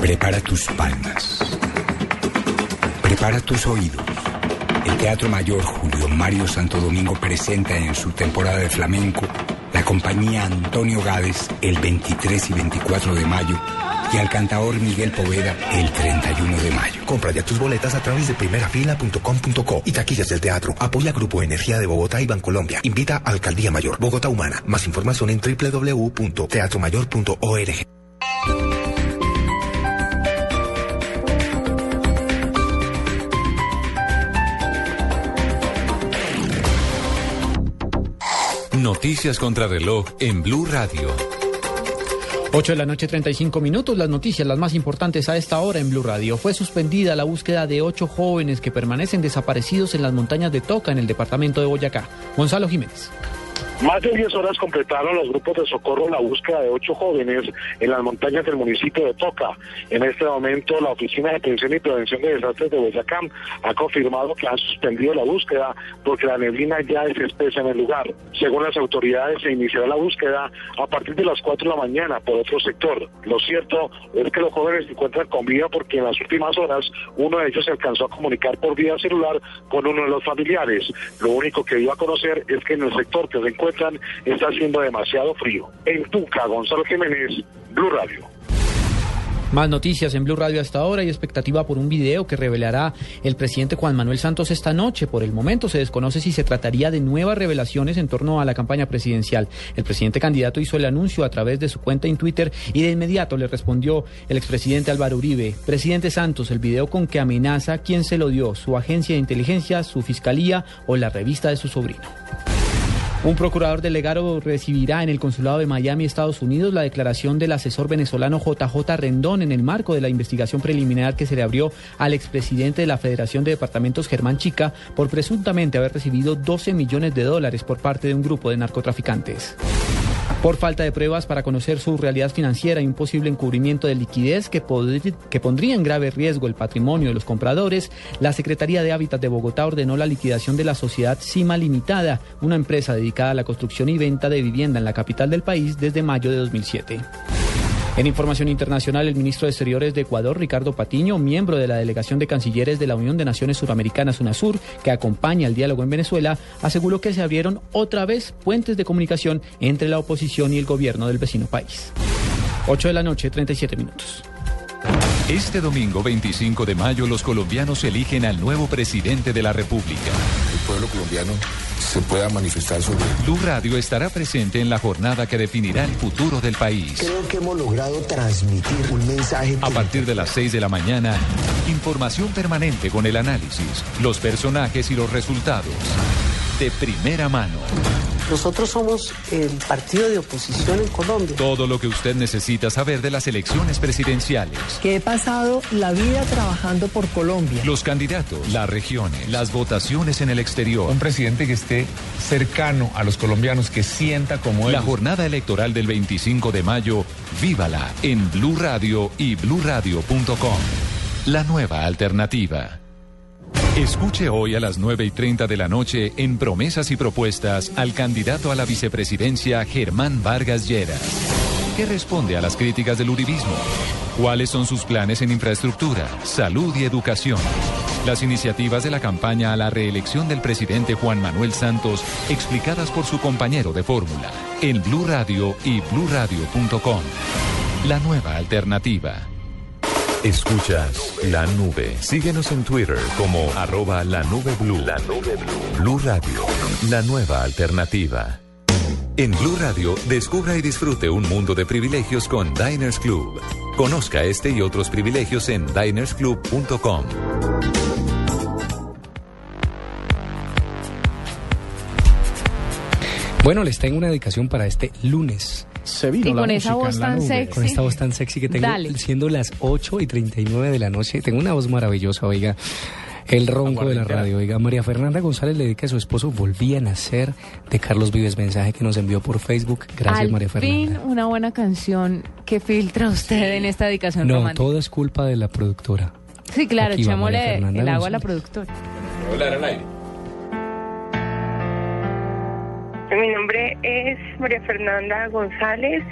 Prepara tus palmas. Prepara tus oídos. El Teatro Mayor Julio Mario Santo Domingo presenta en su temporada de flamenco la compañía Antonio Gades el 23 y 24 de mayo y al cantador Miguel Poveda el 31 de mayo. Compra ya tus boletas a través de primerafila.com.co y taquillas del teatro. Apoya Grupo Energía de Bogotá y Bancolombia. Invita a Alcaldía Mayor, Bogotá Humana. Más información en www.teatromayor.org. Noticias contra reloj en Blue Radio. 8 de la noche, 35 minutos. Las noticias, las más importantes a esta hora en Blue Radio. Fue suspendida la búsqueda de ocho jóvenes que permanecen desaparecidos en las montañas de Toca, en el departamento de Boyacá. Gonzalo Jiménez. Más de 10 horas completaron los grupos de socorro la búsqueda de ocho jóvenes en las montañas del municipio de Toca. En este momento, la Oficina de Atención y Prevención de Desastres de Boyacá ha confirmado que han suspendido la búsqueda porque la neblina ya es espesa en el lugar. Según las autoridades, se iniciará la búsqueda a partir de las 4 de la mañana por otro sector. Lo cierto es que los jóvenes se encuentran con vida porque en las últimas horas uno de ellos se alcanzó a comunicar por vía celular con uno de los familiares. Lo único que dio a conocer es que en el sector que se encuentra está haciendo demasiado frío. En Tuca, Gonzalo Jiménez, Blue Radio. Más noticias en Blue Radio hasta ahora y expectativa por un video que revelará el presidente Juan Manuel Santos esta noche. Por el momento se desconoce si se trataría de nuevas revelaciones en torno a la campaña presidencial. El presidente candidato hizo el anuncio a través de su cuenta en Twitter y de inmediato le respondió el expresidente Álvaro Uribe. Presidente Santos, el video con que amenaza quién se lo dio, su agencia de inteligencia, su fiscalía o la revista de su sobrino. Un procurador delegado recibirá en el consulado de Miami, Estados Unidos, la declaración del asesor venezolano JJ Rendón en el marco de la investigación preliminar que se le abrió al expresidente de la Federación de Departamentos, Germán Chica, por presuntamente haber recibido 12 millones de dólares por parte de un grupo de narcotraficantes. Por falta de pruebas para conocer su realidad financiera y un posible encubrimiento de liquidez que, que, pondría en grave riesgo el patrimonio de los compradores, la Secretaría de Hábitat de Bogotá ordenó la liquidación de la sociedad Cima Limitada, una empresa dedicada a la construcción y venta de vivienda en la capital del país desde mayo de 2007. En información internacional, el ministro de Exteriores de Ecuador, Ricardo Patiño, miembro de la delegación de cancilleres de la Unión de Naciones Suramericanas, UNASUR, que acompaña el diálogo en Venezuela, aseguró que se abrieron otra vez puentes de comunicación entre la oposición y el gobierno del vecino país. 8 de la noche, 37 minutos. Este domingo 25 de mayo los colombianos eligen al nuevo presidente de la República. El pueblo colombiano se pueda manifestar sobre Blue Radio estará presente en la jornada que definirá el futuro del país. Creo que hemos logrado transmitir un mensaje. A partir de las 6 de la mañana, información permanente con el análisis, los personajes y los resultados. De primera mano. Nosotros somos el partido de oposición en Colombia. Todo lo que usted necesita saber de las elecciones presidenciales. Que he pasado la vida trabajando por Colombia. Los candidatos, las regiones, las votaciones en el exterior. Un presidente que esté cercano a los colombianos, que sienta como él. La jornada electoral del 25 de mayo, vívala en Blue Radio y bluradio.com. La nueva alternativa. Escuche hoy a las 9 y 30 de la noche en Promesas y Propuestas al candidato a la vicepresidencia Germán Vargas Lleras. ¿Qué responde a las críticas del uribismo? ¿Cuáles son sus planes en infraestructura, salud y educación? Las iniciativas de la campaña a la reelección del presidente Juan Manuel Santos, explicadas por su compañero de fórmula, en Blue Radio y bluradio.com. La nueva alternativa. Escuchas la nube. Síguenos en Twitter como arroba la nube blue. La nube blue. Blue Radio, la nueva alternativa. En Blue Radio, descubra y disfrute un mundo de privilegios con Diners Club. Conozca este y otros privilegios en dinersclub.com. Bueno, les tengo una dedicación para este lunes. Se vino Y la con esa voz tan nube. sexy. Con esta voz tan sexy que tengo, Dale. siendo las 8 y 39 de la noche. Tengo una voz maravillosa, oiga. El ronco de la radio, oiga. María Fernanda González le dedica a su esposo Volví a nacer de Carlos Vives, mensaje que nos envió por Facebook. Gracias, Al María Fernanda. fin, una buena canción que filtra usted en esta dedicación No, romántica. todo es culpa de la productora. Sí, claro, echémosle el agua a la productora. Hola, Mi nombre es María Fernanda González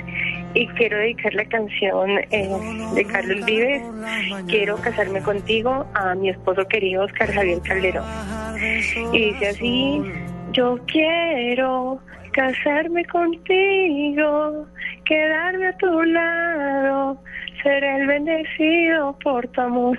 y quiero dedicar la canción eh, de Carlos Vives. Quiero casarme contigo a mi esposo querido Oscar Javier Calderón. Y dice así, yo quiero casarme contigo, quedarme a tu lado, ser el bendecido por tu amor.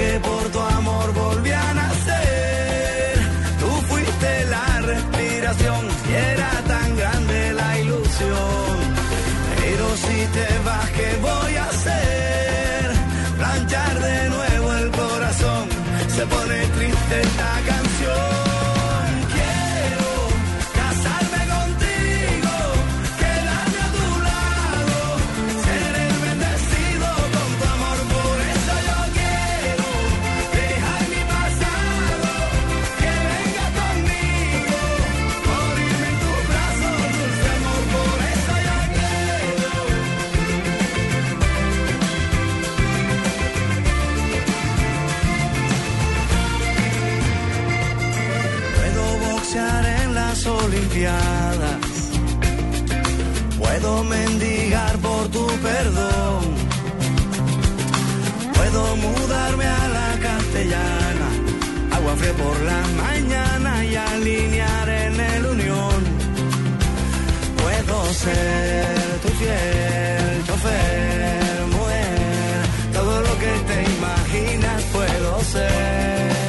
Que por tu amor volví a nacer. Tú fuiste la respiración y era tan grande la ilusión. Pero si te vas, ¿qué voy a hacer? Planchar de nuevo el corazón. Se pone triste Puedo mendigar por tu perdón. Puedo mudarme a la castellana. Agua fría por la mañana y alinear en el unión. Puedo ser tu fiel chofer, mujer. Todo lo que te imaginas puedo ser.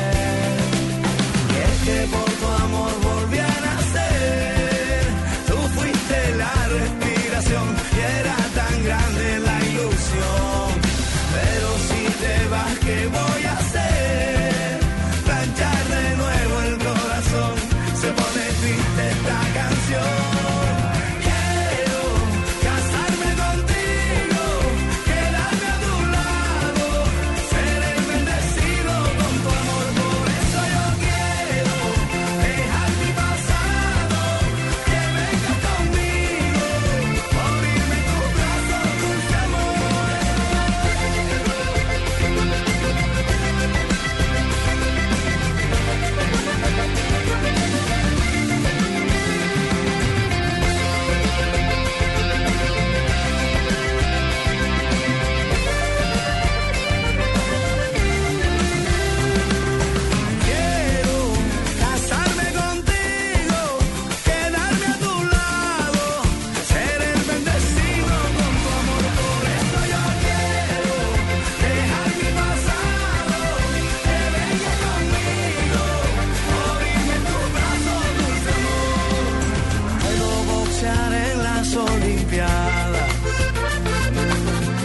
Olimpiadas,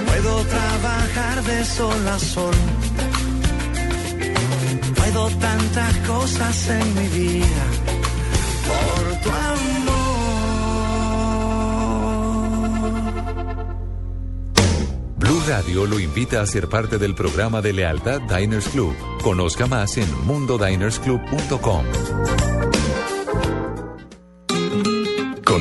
puedo trabajar de sol a sol. Puedo tantas cosas en mi vida por tu amor. Blue Radio lo invita a ser parte del programa de lealtad Diners Club. Conozca más en mundodinersclub.com.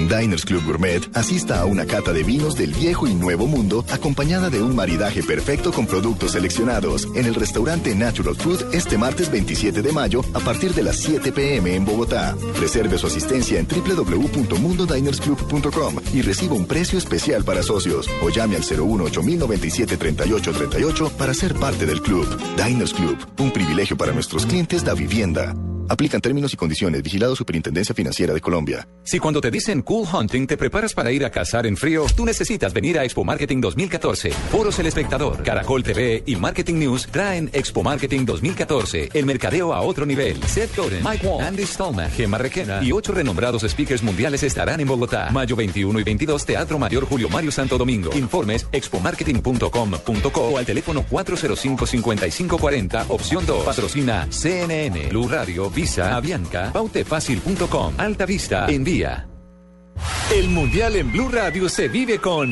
Diners Club Gourmet, asista a una cata de vinos del viejo y nuevo mundo, acompañada de un maridaje perfecto con productos seleccionados en el restaurante Natural Food este martes 27 de mayo a partir de las 7 pm en Bogotá. Reserve su asistencia en www.mundodinersclub.com y reciba un precio especial para socios o llame al 01 8097 3838 para ser parte del club. Diners Club, un privilegio para nuestros clientes da vivienda. Aplican términos y condiciones. Vigilado Superintendencia Financiera de Colombia. Si cuando te dicen Cool Hunting te preparas para ir a cazar en frío, tú necesitas venir a Expo Marketing 2014. Foros El Espectador, Caracol TV y Marketing News traen Expo Marketing 2014. El mercadeo a otro nivel. Seth Godin, Mike Wong, Andy Stallman, Gemma Requena y ocho renombrados speakers mundiales estarán en Bogotá. Mayo 21 y 22, Teatro Mayor Julio Mario Santo Domingo. Informes expomarketing.com.co o al teléfono 405-5540, opción 2. Patrocina CNN, Blue Radio, Visa, Avianca, pautefacil.com, Alta Vista, Envía. El Mundial en Blue Radio se vive con...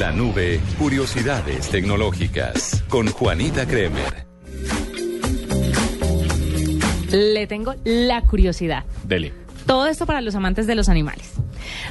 La nube, curiosidades tecnológicas con Juanita Kremer. Le tengo la curiosidad. Dele. Todo esto para los amantes de los animales.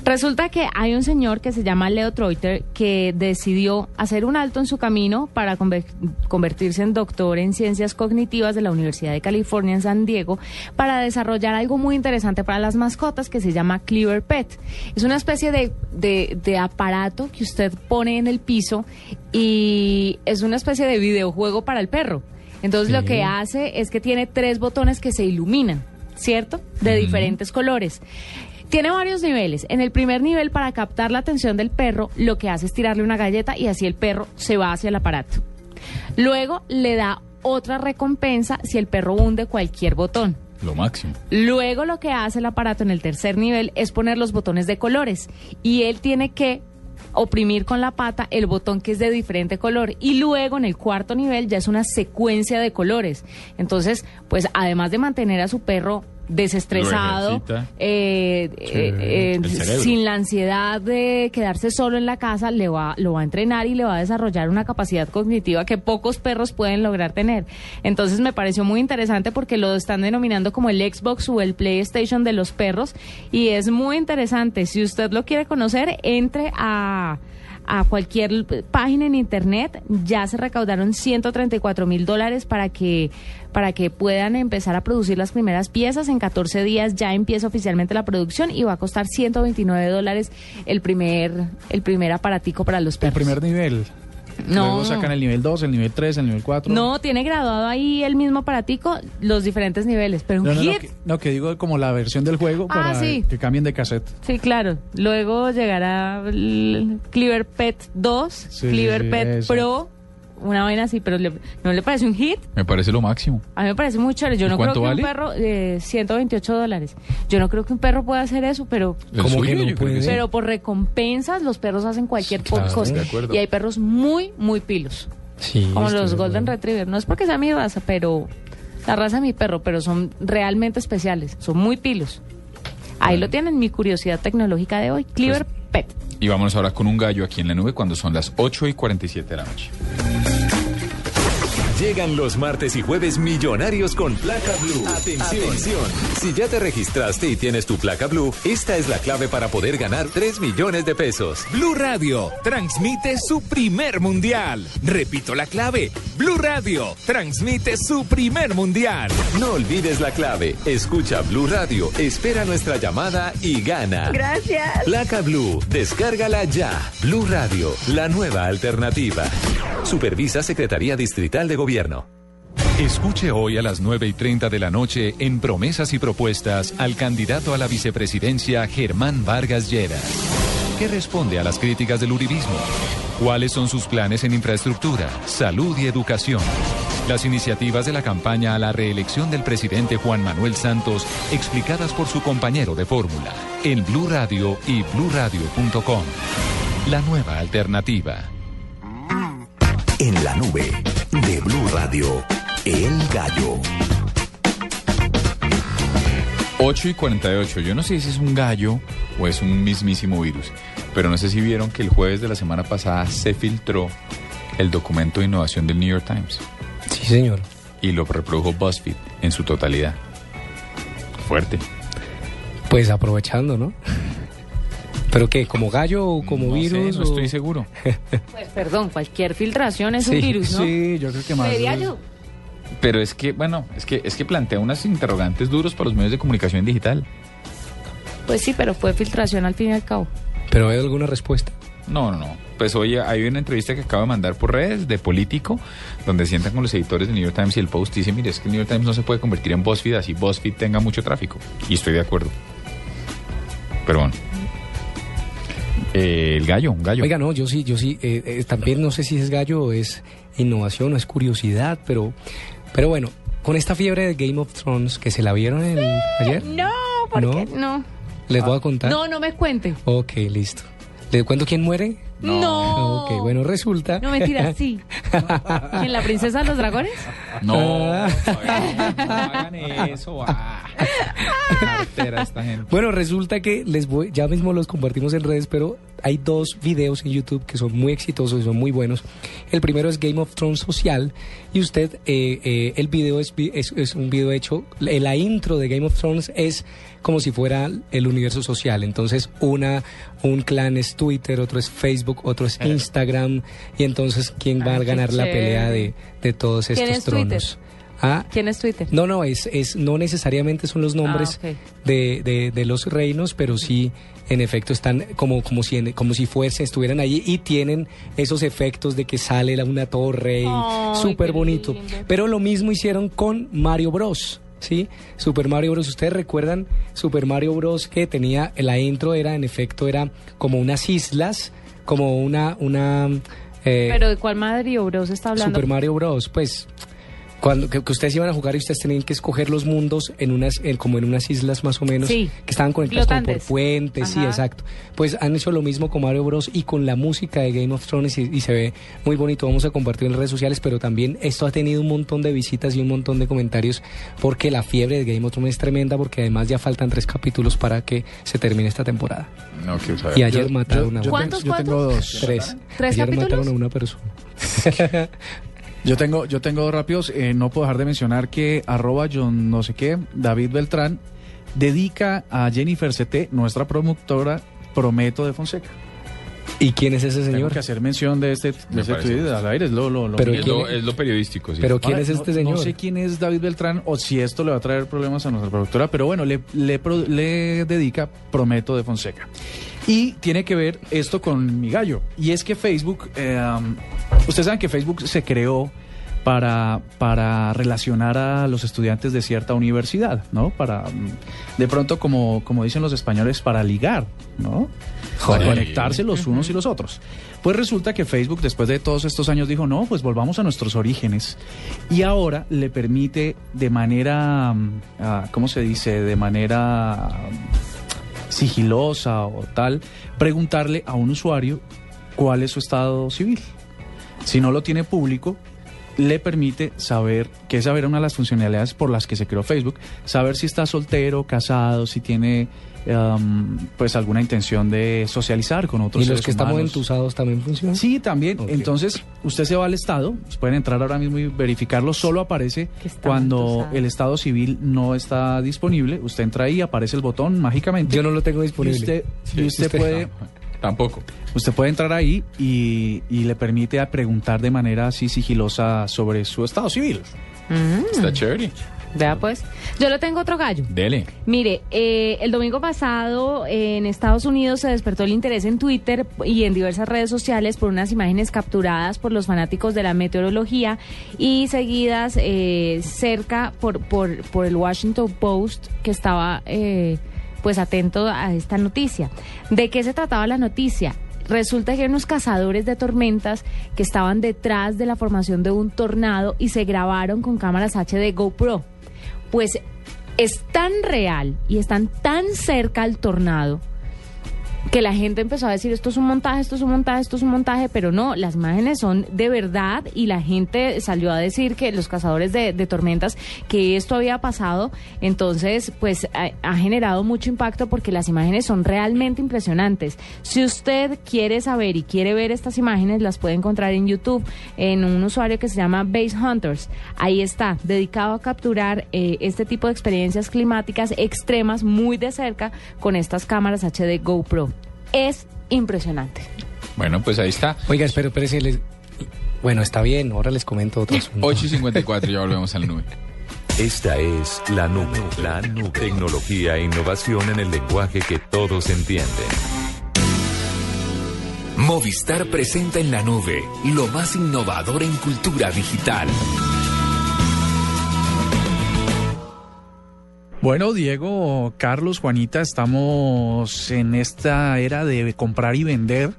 Resulta que hay un señor que se llama Leo Troiter que decidió hacer un alto en su camino para conver- convertirse en doctor en ciencias cognitivas de la Universidad de California en San Diego para desarrollar algo muy interesante para las mascotas que se llama Cleaver Pet. Es una especie de, de- de aparato que usted pone en el piso y es una especie de videojuego para el perro. Entonces lo que hace es que tiene tres botones que se iluminan, ¿cierto? De diferentes colores. Tiene varios niveles. En el primer nivel, para captar la atención del perro, lo que hace es tirarle una galleta y así el perro se va hacia el aparato. Luego le da otra recompensa si el perro hunde cualquier botón. Lo máximo. Luego lo que hace el aparato en el tercer nivel es poner los botones de colores y él tiene que oprimir con la pata el botón que es de diferente color y luego en el cuarto nivel ya es una secuencia de colores. Entonces, pues además de mantener a su perro desestresado, eh, eh, eh, sin la ansiedad de quedarse solo en la casa, le va, lo va a entrenar y le va a desarrollar una capacidad cognitiva que pocos perros pueden lograr tener. Entonces me pareció muy interesante porque lo están denominando como el Xbox o el PlayStation de los perros y es muy interesante. Si usted lo quiere conocer, entre a a cualquier página en internet. Ya se recaudaron 134 mil dólares para que, para que puedan empezar a producir las primeras piezas. En 14 días ya empieza oficialmente la producción y va a costar 129 dólares el primer, el primer aparatico para los El perros. primer nivel. [LAUGHS] No. Luego sacan el nivel 2, el nivel 3, el nivel 4. No, tiene graduado ahí el mismo aparatico, los diferentes niveles, pero un No, no, no, hit. que, no, que digo como la versión del juego Ah, para sí. que cambien de cassette. Sí, claro. Luego llegará Cleaver Pet 2, Sí, Cleaver sí, Pet eso. Pro, una vaina así, pero le- ¿no le parece un hit? Me parece lo máximo. A mí me parece muy chévere. Yo ¿Y no creo que vale? un perro, eh, 128 dólares. Yo no creo que un perro pueda hacer eso, pero... El ¿Cómo que no puede? sí. Pero por recompensas los perros hacen cualquier po- Claro, cosa. de acuerdo. Y hay perros muy, muy pilos. Sí, como los de Golden. Retriever. No es porque sea mi raza, pero... La raza de mi perro, pero son realmente especiales. Son muy pilos. Ahí lo tienen, mi curiosidad tecnológica de hoy. Cleaver Pet. Y vámonos ahora con un gallo aquí en la nube cuando son las 8 y 47 de la noche. Llegan los martes y jueves millonarios con placa blue. Atención. Si ya te registraste y tienes tu placa blue, esta es la clave para poder ganar 3 millones de pesos. Blue Radio transmite su primer mundial. Repito la clave. Blue Radio transmite su primer mundial. No olvides la clave. Escucha Blue Radio, espera nuestra llamada y gana. Gracias. Placa Blue, descárgala ya. Blue Radio, la nueva alternativa. Supervisa Secretaría Distrital de Gobierno. Escuche hoy a las 9 y 30 de la noche en Promesas y Propuestas al candidato a la vicepresidencia Germán Vargas Lleras. ¿Qué responde a las críticas del uribismo? ¿Cuáles son sus planes en infraestructura, salud y educación? Las iniciativas de la campaña a la reelección del presidente Juan Manuel Santos explicadas por su compañero de fórmula en Blue Radio y bluradio.com. La nueva alternativa. En la nube de Blue Radio, El Gallo. 8 y 48. Yo no sé si es un gallo o es un mismísimo virus, pero no sé si vieron que el jueves de la semana pasada se filtró el documento de innovación del New York Times. Sí, señor. Y lo reprodujo BuzzFeed en su totalidad. Fuerte. Pues aprovechando, ¿no? ¿Pero qué? ¿Como gallo o como No sé, virus? no o- estoy seguro. [LAUGHS] Pues perdón, cualquier filtración es un virus, ¿no? Sí, yo creo que más. Creería yo. Pero es que, bueno, es que, es que plantea unas interrogantes duros para los medios de comunicación digital. Pues sí, pero fue filtración al fin y al cabo. ¿Pero hay alguna respuesta? No, no, no. Pues hoy hay una entrevista que acabo de mandar por redes de Político, donde sientan con los editores del New York Times y el Post y dice, mire, es que el New York Times no se puede convertir en BuzzFeed así BuzzFeed tenga mucho tráfico. Y estoy de acuerdo. Pero bueno. Eh, el gallo, un gallo. Oiga, no, yo sí, yo sí, eh, eh, también no sé si es gallo o es innovación o es curiosidad, pero, pero bueno, con esta fiebre de Game of Thrones que se la vieron el, ayer, No, ¿por ¿No? qué? No. les voy a contar. No, no me cuente. Ok, listo. ¿Les cuento quién muere? No. Ok, bueno, resulta. No, mentira, sí. [LAUGHS] ¿En la princesa de los dragones? No, [LAUGHS] no hagan eso. ah. [LAUGHS] Cartera esta gente. Bueno, resulta que les voy, ya mismo los compartimos en redes, pero hay dos videos en YouTube que son muy exitosos y son muy buenos. El primero es Game of Thrones social y usted, eh, eh, el video es, es, es un video hecho, la intro de Game of Thrones es como si fuera el universo social. Entonces, una, un clan es Twitter, otro es Facebook, otro es Instagram y entonces, ¿quién va Ah, a qué ganar la pelea de, de todos ¿Quién estos es Twitter? tronos? Ah, ¿Quién es Twitter? no, no, es, es no necesariamente son los nombres Ah, de, de, de los reinos, pero sí, en efecto, están como, como si en- como si fuesen, estuvieran allí y tienen esos efectos de que sale la- una torre y Ay, súper bonito. Pero lo mismo hicieron con Mario Bros. ¿Sí? Super Mario Bros. ¿Ustedes recuerdan Super Mario Bros. que tenía, la intro era, en efecto, era como unas islas, como una, una, eh, ¿Pero de cuál Mario Bros está hablando? Super Mario Bros. Pues cuando que, que ustedes iban a jugar y ustedes tenían que escoger los mundos en unas en- como en unas islas más o menos Sí. que estaban conectadas como por puentes, sí, Ajá. exacto. Pues han hecho lo mismo con Mario Bros y con la música de Game of Thrones y, y se ve muy bonito. Vamos a compartir en redes sociales, pero también esto ha tenido un montón de visitas y un montón de comentarios porque la fiebre de Game of Thrones es tremenda porque además ya faltan tres capítulos para que se termine esta temporada. No quiero saber. Y ayer Yo- mataron yo- a una. ¿Cuántos, Yo tengo cuántos? dos. Tres. ¿Tres ayer capítulos? mataron a una persona. [LAUGHS] Yo tengo, yo tengo dos rápidos. Eh, no puedo dejar de mencionar que arroba John no sé qué, David Beltrán, dedica a Jennifer CT, nuestra productora, Prometo de Fonseca. ¿Y quién es ese Tengo señor? que hacer mención de este, de este tweet al aire. Es lo, lo, lo Pero es, lo, es lo periodístico, sí. Pero ¿quién Ahora, es no- este señor? No sé quién es David Beltrán o si esto le va a traer problemas a nuestra productora, pero bueno, le, le, pro- le dedica Prometo de Fonseca. Y tiene que ver esto con mi gallo. Y es que Facebook, eh, ustedes saben que Facebook se creó para, para relacionar a los estudiantes de cierta universidad, ¿no? Para, mm, de pronto, como, como dicen los españoles, para ligar, ¿no? Para conectarse los unos y los otros. Pues resulta que Facebook, después de todos estos años, dijo, no, pues volvamos a nuestros orígenes. Y ahora le permite de manera, mm, ah, ¿cómo se dice? De manera sigilosa o tal, preguntarle a un usuario cuál es su estado civil. Si no lo tiene público, le permite saber, que esa era una de las funcionalidades por las que se creó Facebook, saber si está soltero, casado, si tiene um, pues alguna intención de socializar con otros ¿Y los seres que estamos humanos. entusados también funcionan? Sí, también. Ok. Entonces, usted se va al estado, pues, pueden entrar ahora mismo y verificarlo. Solo aparece cuando entusado. el estado civil no está disponible. Usted entra ahí, aparece el botón mágicamente. Yo no lo tengo y disponible. usted, Sí, y usted usted- puede [LAUGHS] Tampoco. Usted puede entrar ahí y, y le permite a preguntar de manera así sigilosa sobre su estado civil. Mm, Está chévere. Vea pues. Yo le tengo otro gallo. Dele. Mire, eh, el domingo pasado eh, en Estados Unidos se despertó el interés en Twitter y en diversas redes sociales por unas imágenes capturadas por los fanáticos de la meteorología y seguidas eh, cerca por, por, por el Washington Post que estaba eh, pues atento a esta noticia. ¿De qué se trataba la noticia? Resulta que hay unos cazadores de tormentas que estaban detrás de la formación de un tornado y se grabaron con cámaras HD GoPro. Pues es tan real y están tan cerca al tornado que la gente empezó a decir esto es un montaje, esto es un montaje, esto es un montaje, pero no, las imágenes son de verdad y la gente salió a decir que los cazadores de, tormentas que esto había pasado, entonces pues ha, ha generado mucho impacto porque las imágenes son realmente impresionantes. Si usted quiere saber y quiere ver estas imágenes, las puede encontrar en YouTube en un usuario que se llama Base Hunters. Ahí está, dedicado a capturar eh, este tipo de experiencias climáticas extremas muy de cerca con estas cámaras HD GoPro. Es impresionante. Bueno, pues ahí está. Oiga, espero, espérese, les- Bueno, está bien, ahora les comento otro asunto. 8 y 54, ya volvemos a la nube. Esta es la nube. La nube. Tecnología e innovación en el lenguaje que todos entienden. Movistar presenta en la nube lo más innovador en cultura digital. Bueno, Diego, Carlos, Juanita, estamos en esta era de comprar y vender.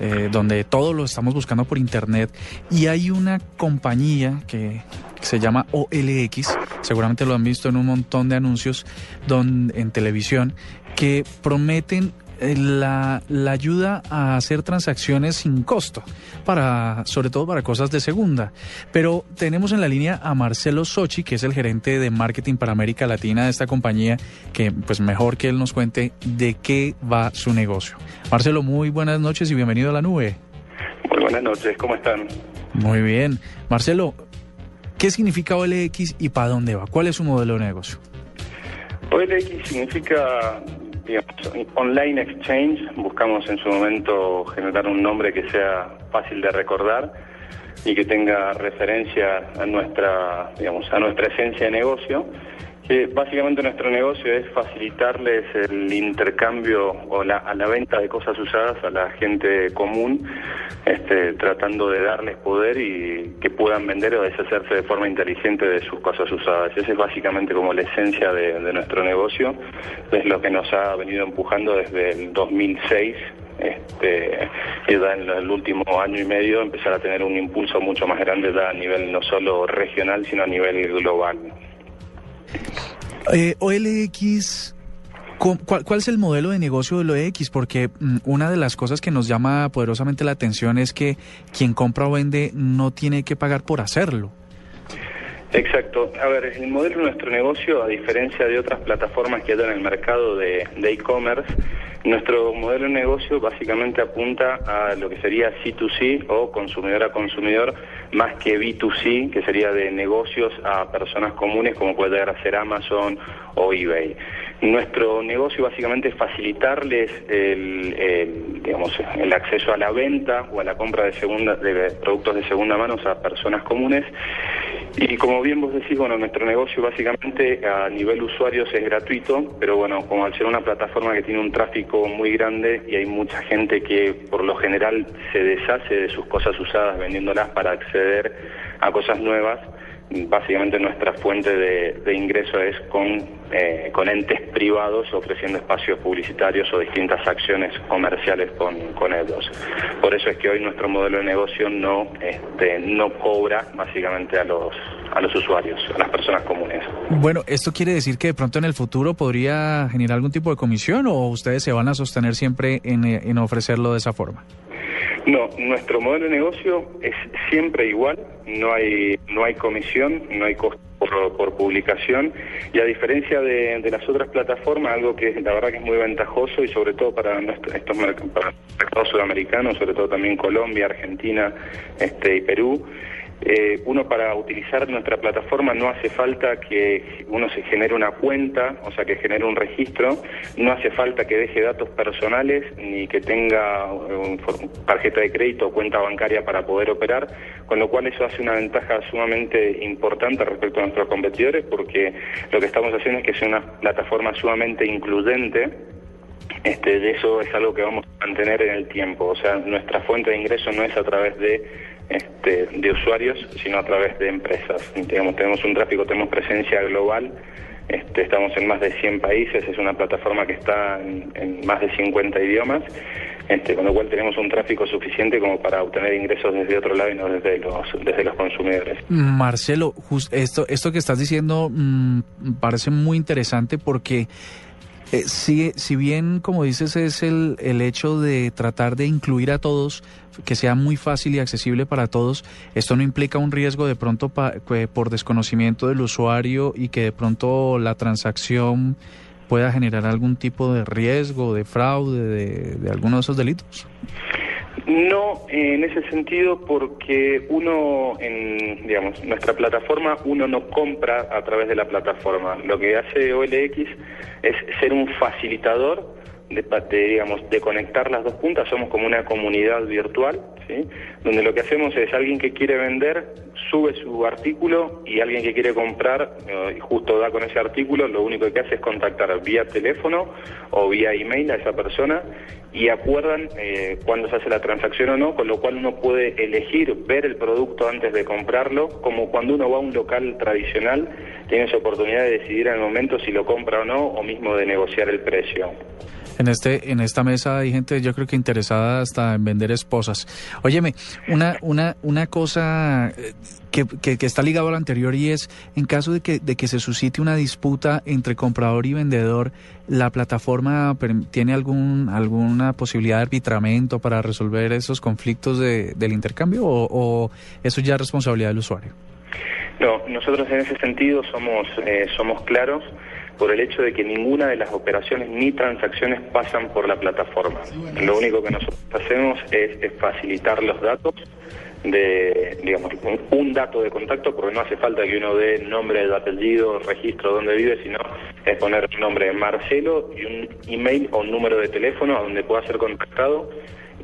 Eh, donde todo lo estamos buscando por internet y hay una compañía que se llama OLX, seguramente lo han visto en un montón de anuncios en televisión, que prometen la, la, ayuda a hacer transacciones sin costo, para, sobre todo para cosas de segunda. Pero tenemos en la línea a Marcelo Sochi, que es el gerente de marketing para América Latina de esta compañía, que pues mejor que él nos cuente de qué va su negocio. Marcelo, muy buenas noches y bienvenido a la nube. Muy buenas noches, ¿cómo están? Muy bien. Marcelo, ¿qué significa OLX y para dónde va? ¿Cuál es su modelo de negocio? OLX significa online exchange, buscamos en su momento generar un nombre que sea fácil de recordar y que tenga referencia a nuestra, digamos, a nuestra esencia de negocio básicamente nuestro negocio es facilitarles el intercambio o la venta de cosas usadas a la gente común, este, tratando de darles poder y que puedan vender o deshacerse de forma inteligente de sus cosas usadas. Esa es básicamente como la esencia de, nuestro negocio, es lo que nos ha venido empujando desde el 2006 este, y da en el último año y medio empezar a tener un impulso mucho más grande a nivel no solo regional, sino a nivel global. Eh, OLX, ¿cuál, ¿cuál, es el modelo de negocio de OLX? Porque mm, una de las cosas que nos llama poderosamente la atención es que quien compra o vende no tiene que pagar por hacerlo. Exacto. A ver, el modelo de nuestro negocio, a diferencia de otras plataformas que hay en el mercado de e-commerce, nuestro modelo de negocio básicamente apunta a lo que sería C2C o consumidor a consumidor, más que B2C, que sería de negocios a personas comunes como puede llegar a ser Amazon o eBay. Nuestro negocio básicamente es facilitarles el, digamos, el acceso a la venta o a la compra de, segunda, de productos de segunda mano a personas comunes. Y como bien vos decís, bueno, nuestro negocio básicamente a nivel usuarios es gratuito, pero bueno, como al ser una plataforma que tiene un tráfico muy grande y hay mucha gente que por lo general se deshace de sus cosas usadas vendiéndolas para acceder a cosas nuevas. Básicamente nuestra fuente de, ingreso es con, eh, con entes privados ofreciendo espacios publicitarios o distintas acciones comerciales con, con ellos. Por eso es que hoy nuestro modelo de negocio no, este, no cobra básicamente a los, a los usuarios, a las personas comunes. Bueno, ¿esto quiere decir que de pronto en el futuro podría generar algún tipo de comisión o ustedes se van a sostener siempre en, en ofrecerlo de esa forma? No, nuestro modelo de negocio es siempre igual, no hay, no hay comisión, no hay costo por, publicación y a diferencia de, las otras plataformas, algo que la verdad que es muy ventajoso y sobre todo para estos mercados sudamericanos, sobre todo también Colombia, Argentina este, y Perú, eh, uno para utilizar nuestra plataforma no hace falta que uno se genere una cuenta, o sea, que genere un registro, no hace falta que deje datos personales ni que tenga un, tarjeta de crédito o cuenta bancaria para poder operar, con lo cual eso hace una ventaja sumamente importante respecto a nuestros competidores porque lo que estamos haciendo es que sea una plataforma sumamente incluyente este, eso es algo que vamos a mantener en el tiempo. O sea, nuestra fuente de ingreso no es a través de, este, de usuarios, sino a través de empresas. Tenemos un tráfico, tenemos presencia global, este, estamos en más de 100 países, es una plataforma que está en, más de 50 idiomas, este, con lo cual tenemos un tráfico suficiente como para obtener ingresos desde otro lado y no desde los, desde los consumidores. Marcelo, esto, esto que estás diciendo mm, parece muy interesante porque eh, si, si bien, como dices, es el, el hecho de tratar de incluir a todos, que sea muy fácil y accesible para todos, esto no implica un riesgo de pronto por desconocimiento del usuario y que de pronto la transacción pueda generar algún tipo de riesgo, de fraude, de, de alguno de esos delitos. No, en ese sentido, porque uno, en digamos, nuestra plataforma, uno no compra a través de la plataforma. Lo que hace OLX es ser un facilitador de, digamos, de conectar las dos puntas, somos como una comunidad virtual, donde lo que hacemos es alguien que quiere vender, sube su artículo y alguien que quiere comprar, eh, justo da con ese artículo, lo único que hace es contactar vía teléfono o vía email a esa persona y acuerdan eh, cuándo se hace la transacción o no, con lo cual uno puede elegir ver el producto antes de comprarlo, como cuando uno va a un local tradicional, tiene esa oportunidad de decidir en el momento si lo compra o no, o mismo de negociar el precio. En, este, en esta mesa hay gente, yo creo que interesada hasta en vender esposas. Óyeme, una, una, una cosa eh, que, que, está ligado a lo anterior y es, en caso de que, de que se suscite una disputa entre comprador y vendedor, ¿la plataforma tiene algún, alguna posibilidad de arbitramiento para resolver esos conflictos de, del intercambio o, o eso ya es responsabilidad del usuario? No, nosotros en ese sentido somos, eh, somos claros por el hecho de que ninguna de las operaciones ni transacciones pasan por la plataforma. Lo único que nosotros hacemos es, facilitar los datos de, digamos, un, dato de contacto, porque no hace falta que uno dé nombre, de apellido, registro donde vive, sino es poner el nombre de Marcelo y un email o un número de teléfono a donde pueda ser contactado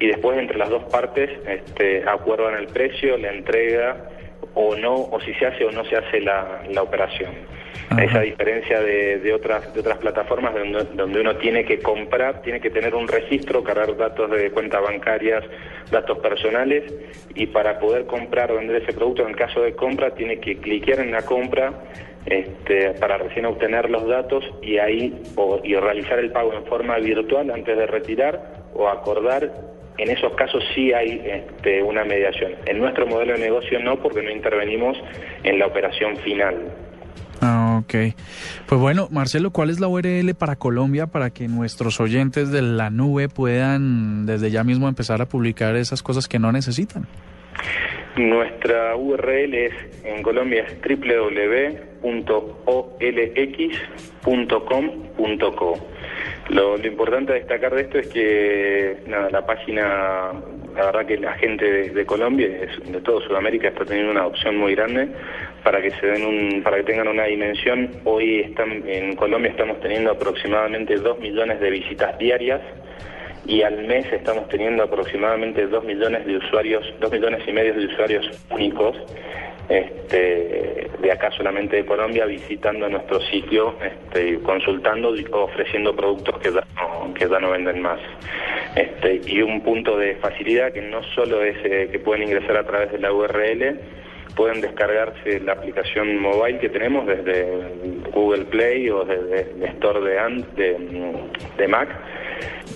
y después entre las dos partes este, acuerdan el precio, la entrega o no, o si se hace o no se hace la, la operación. Esa diferencia de, de, otras de otras plataformas donde, donde, uno tiene que comprar, tiene que tener un registro, cargar datos de cuentas bancarias, datos personales y para poder comprar o vender ese producto en caso de compra tiene que cliquear en la compra este, para recién obtener los datos y ahí o, y realizar el pago en forma virtual antes de retirar o acordar en esos casos sí hay este, una mediación. En nuestro modelo de negocio no, porque no intervenimos en la operación final. Ah, ok. Pues bueno, Marcelo, ¿cuál es la URL para Colombia para que nuestros oyentes de la nube puedan desde ya mismo empezar a publicar esas cosas que no necesitan? Nuestra URL es en Colombia es www.olx.com.co. Lo, importante a destacar de esto es que la página, la verdad que la gente de, Colombia, de, de todo Sudamérica, está teniendo una adopción muy grande para que se den un, para que tengan una dimensión. Hoy están, en Colombia estamos teniendo aproximadamente 2 millones de visitas diarias y al mes estamos teniendo aproximadamente 2 millones de usuarios, 2 millones y medio de usuarios únicos este, de acá solamente de Colombia visitando nuestro sitio, este, consultando y ofreciendo productos que ya no, que ya no venden más. Este, y un punto de facilidad que no solo es eh, que pueden ingresar a través de la URL, pueden descargarse la aplicación mobile que tenemos desde Google Play o desde el Store de, de, Mac.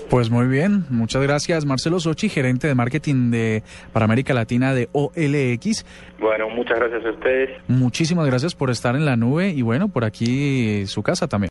Pues muy bien, muchas gracias Marcelo Sochi, gerente de marketing de para América Latina de OLX. Bueno, muchas gracias a ustedes. Muchísimas gracias por estar en la nube y bueno, por aquí su casa también.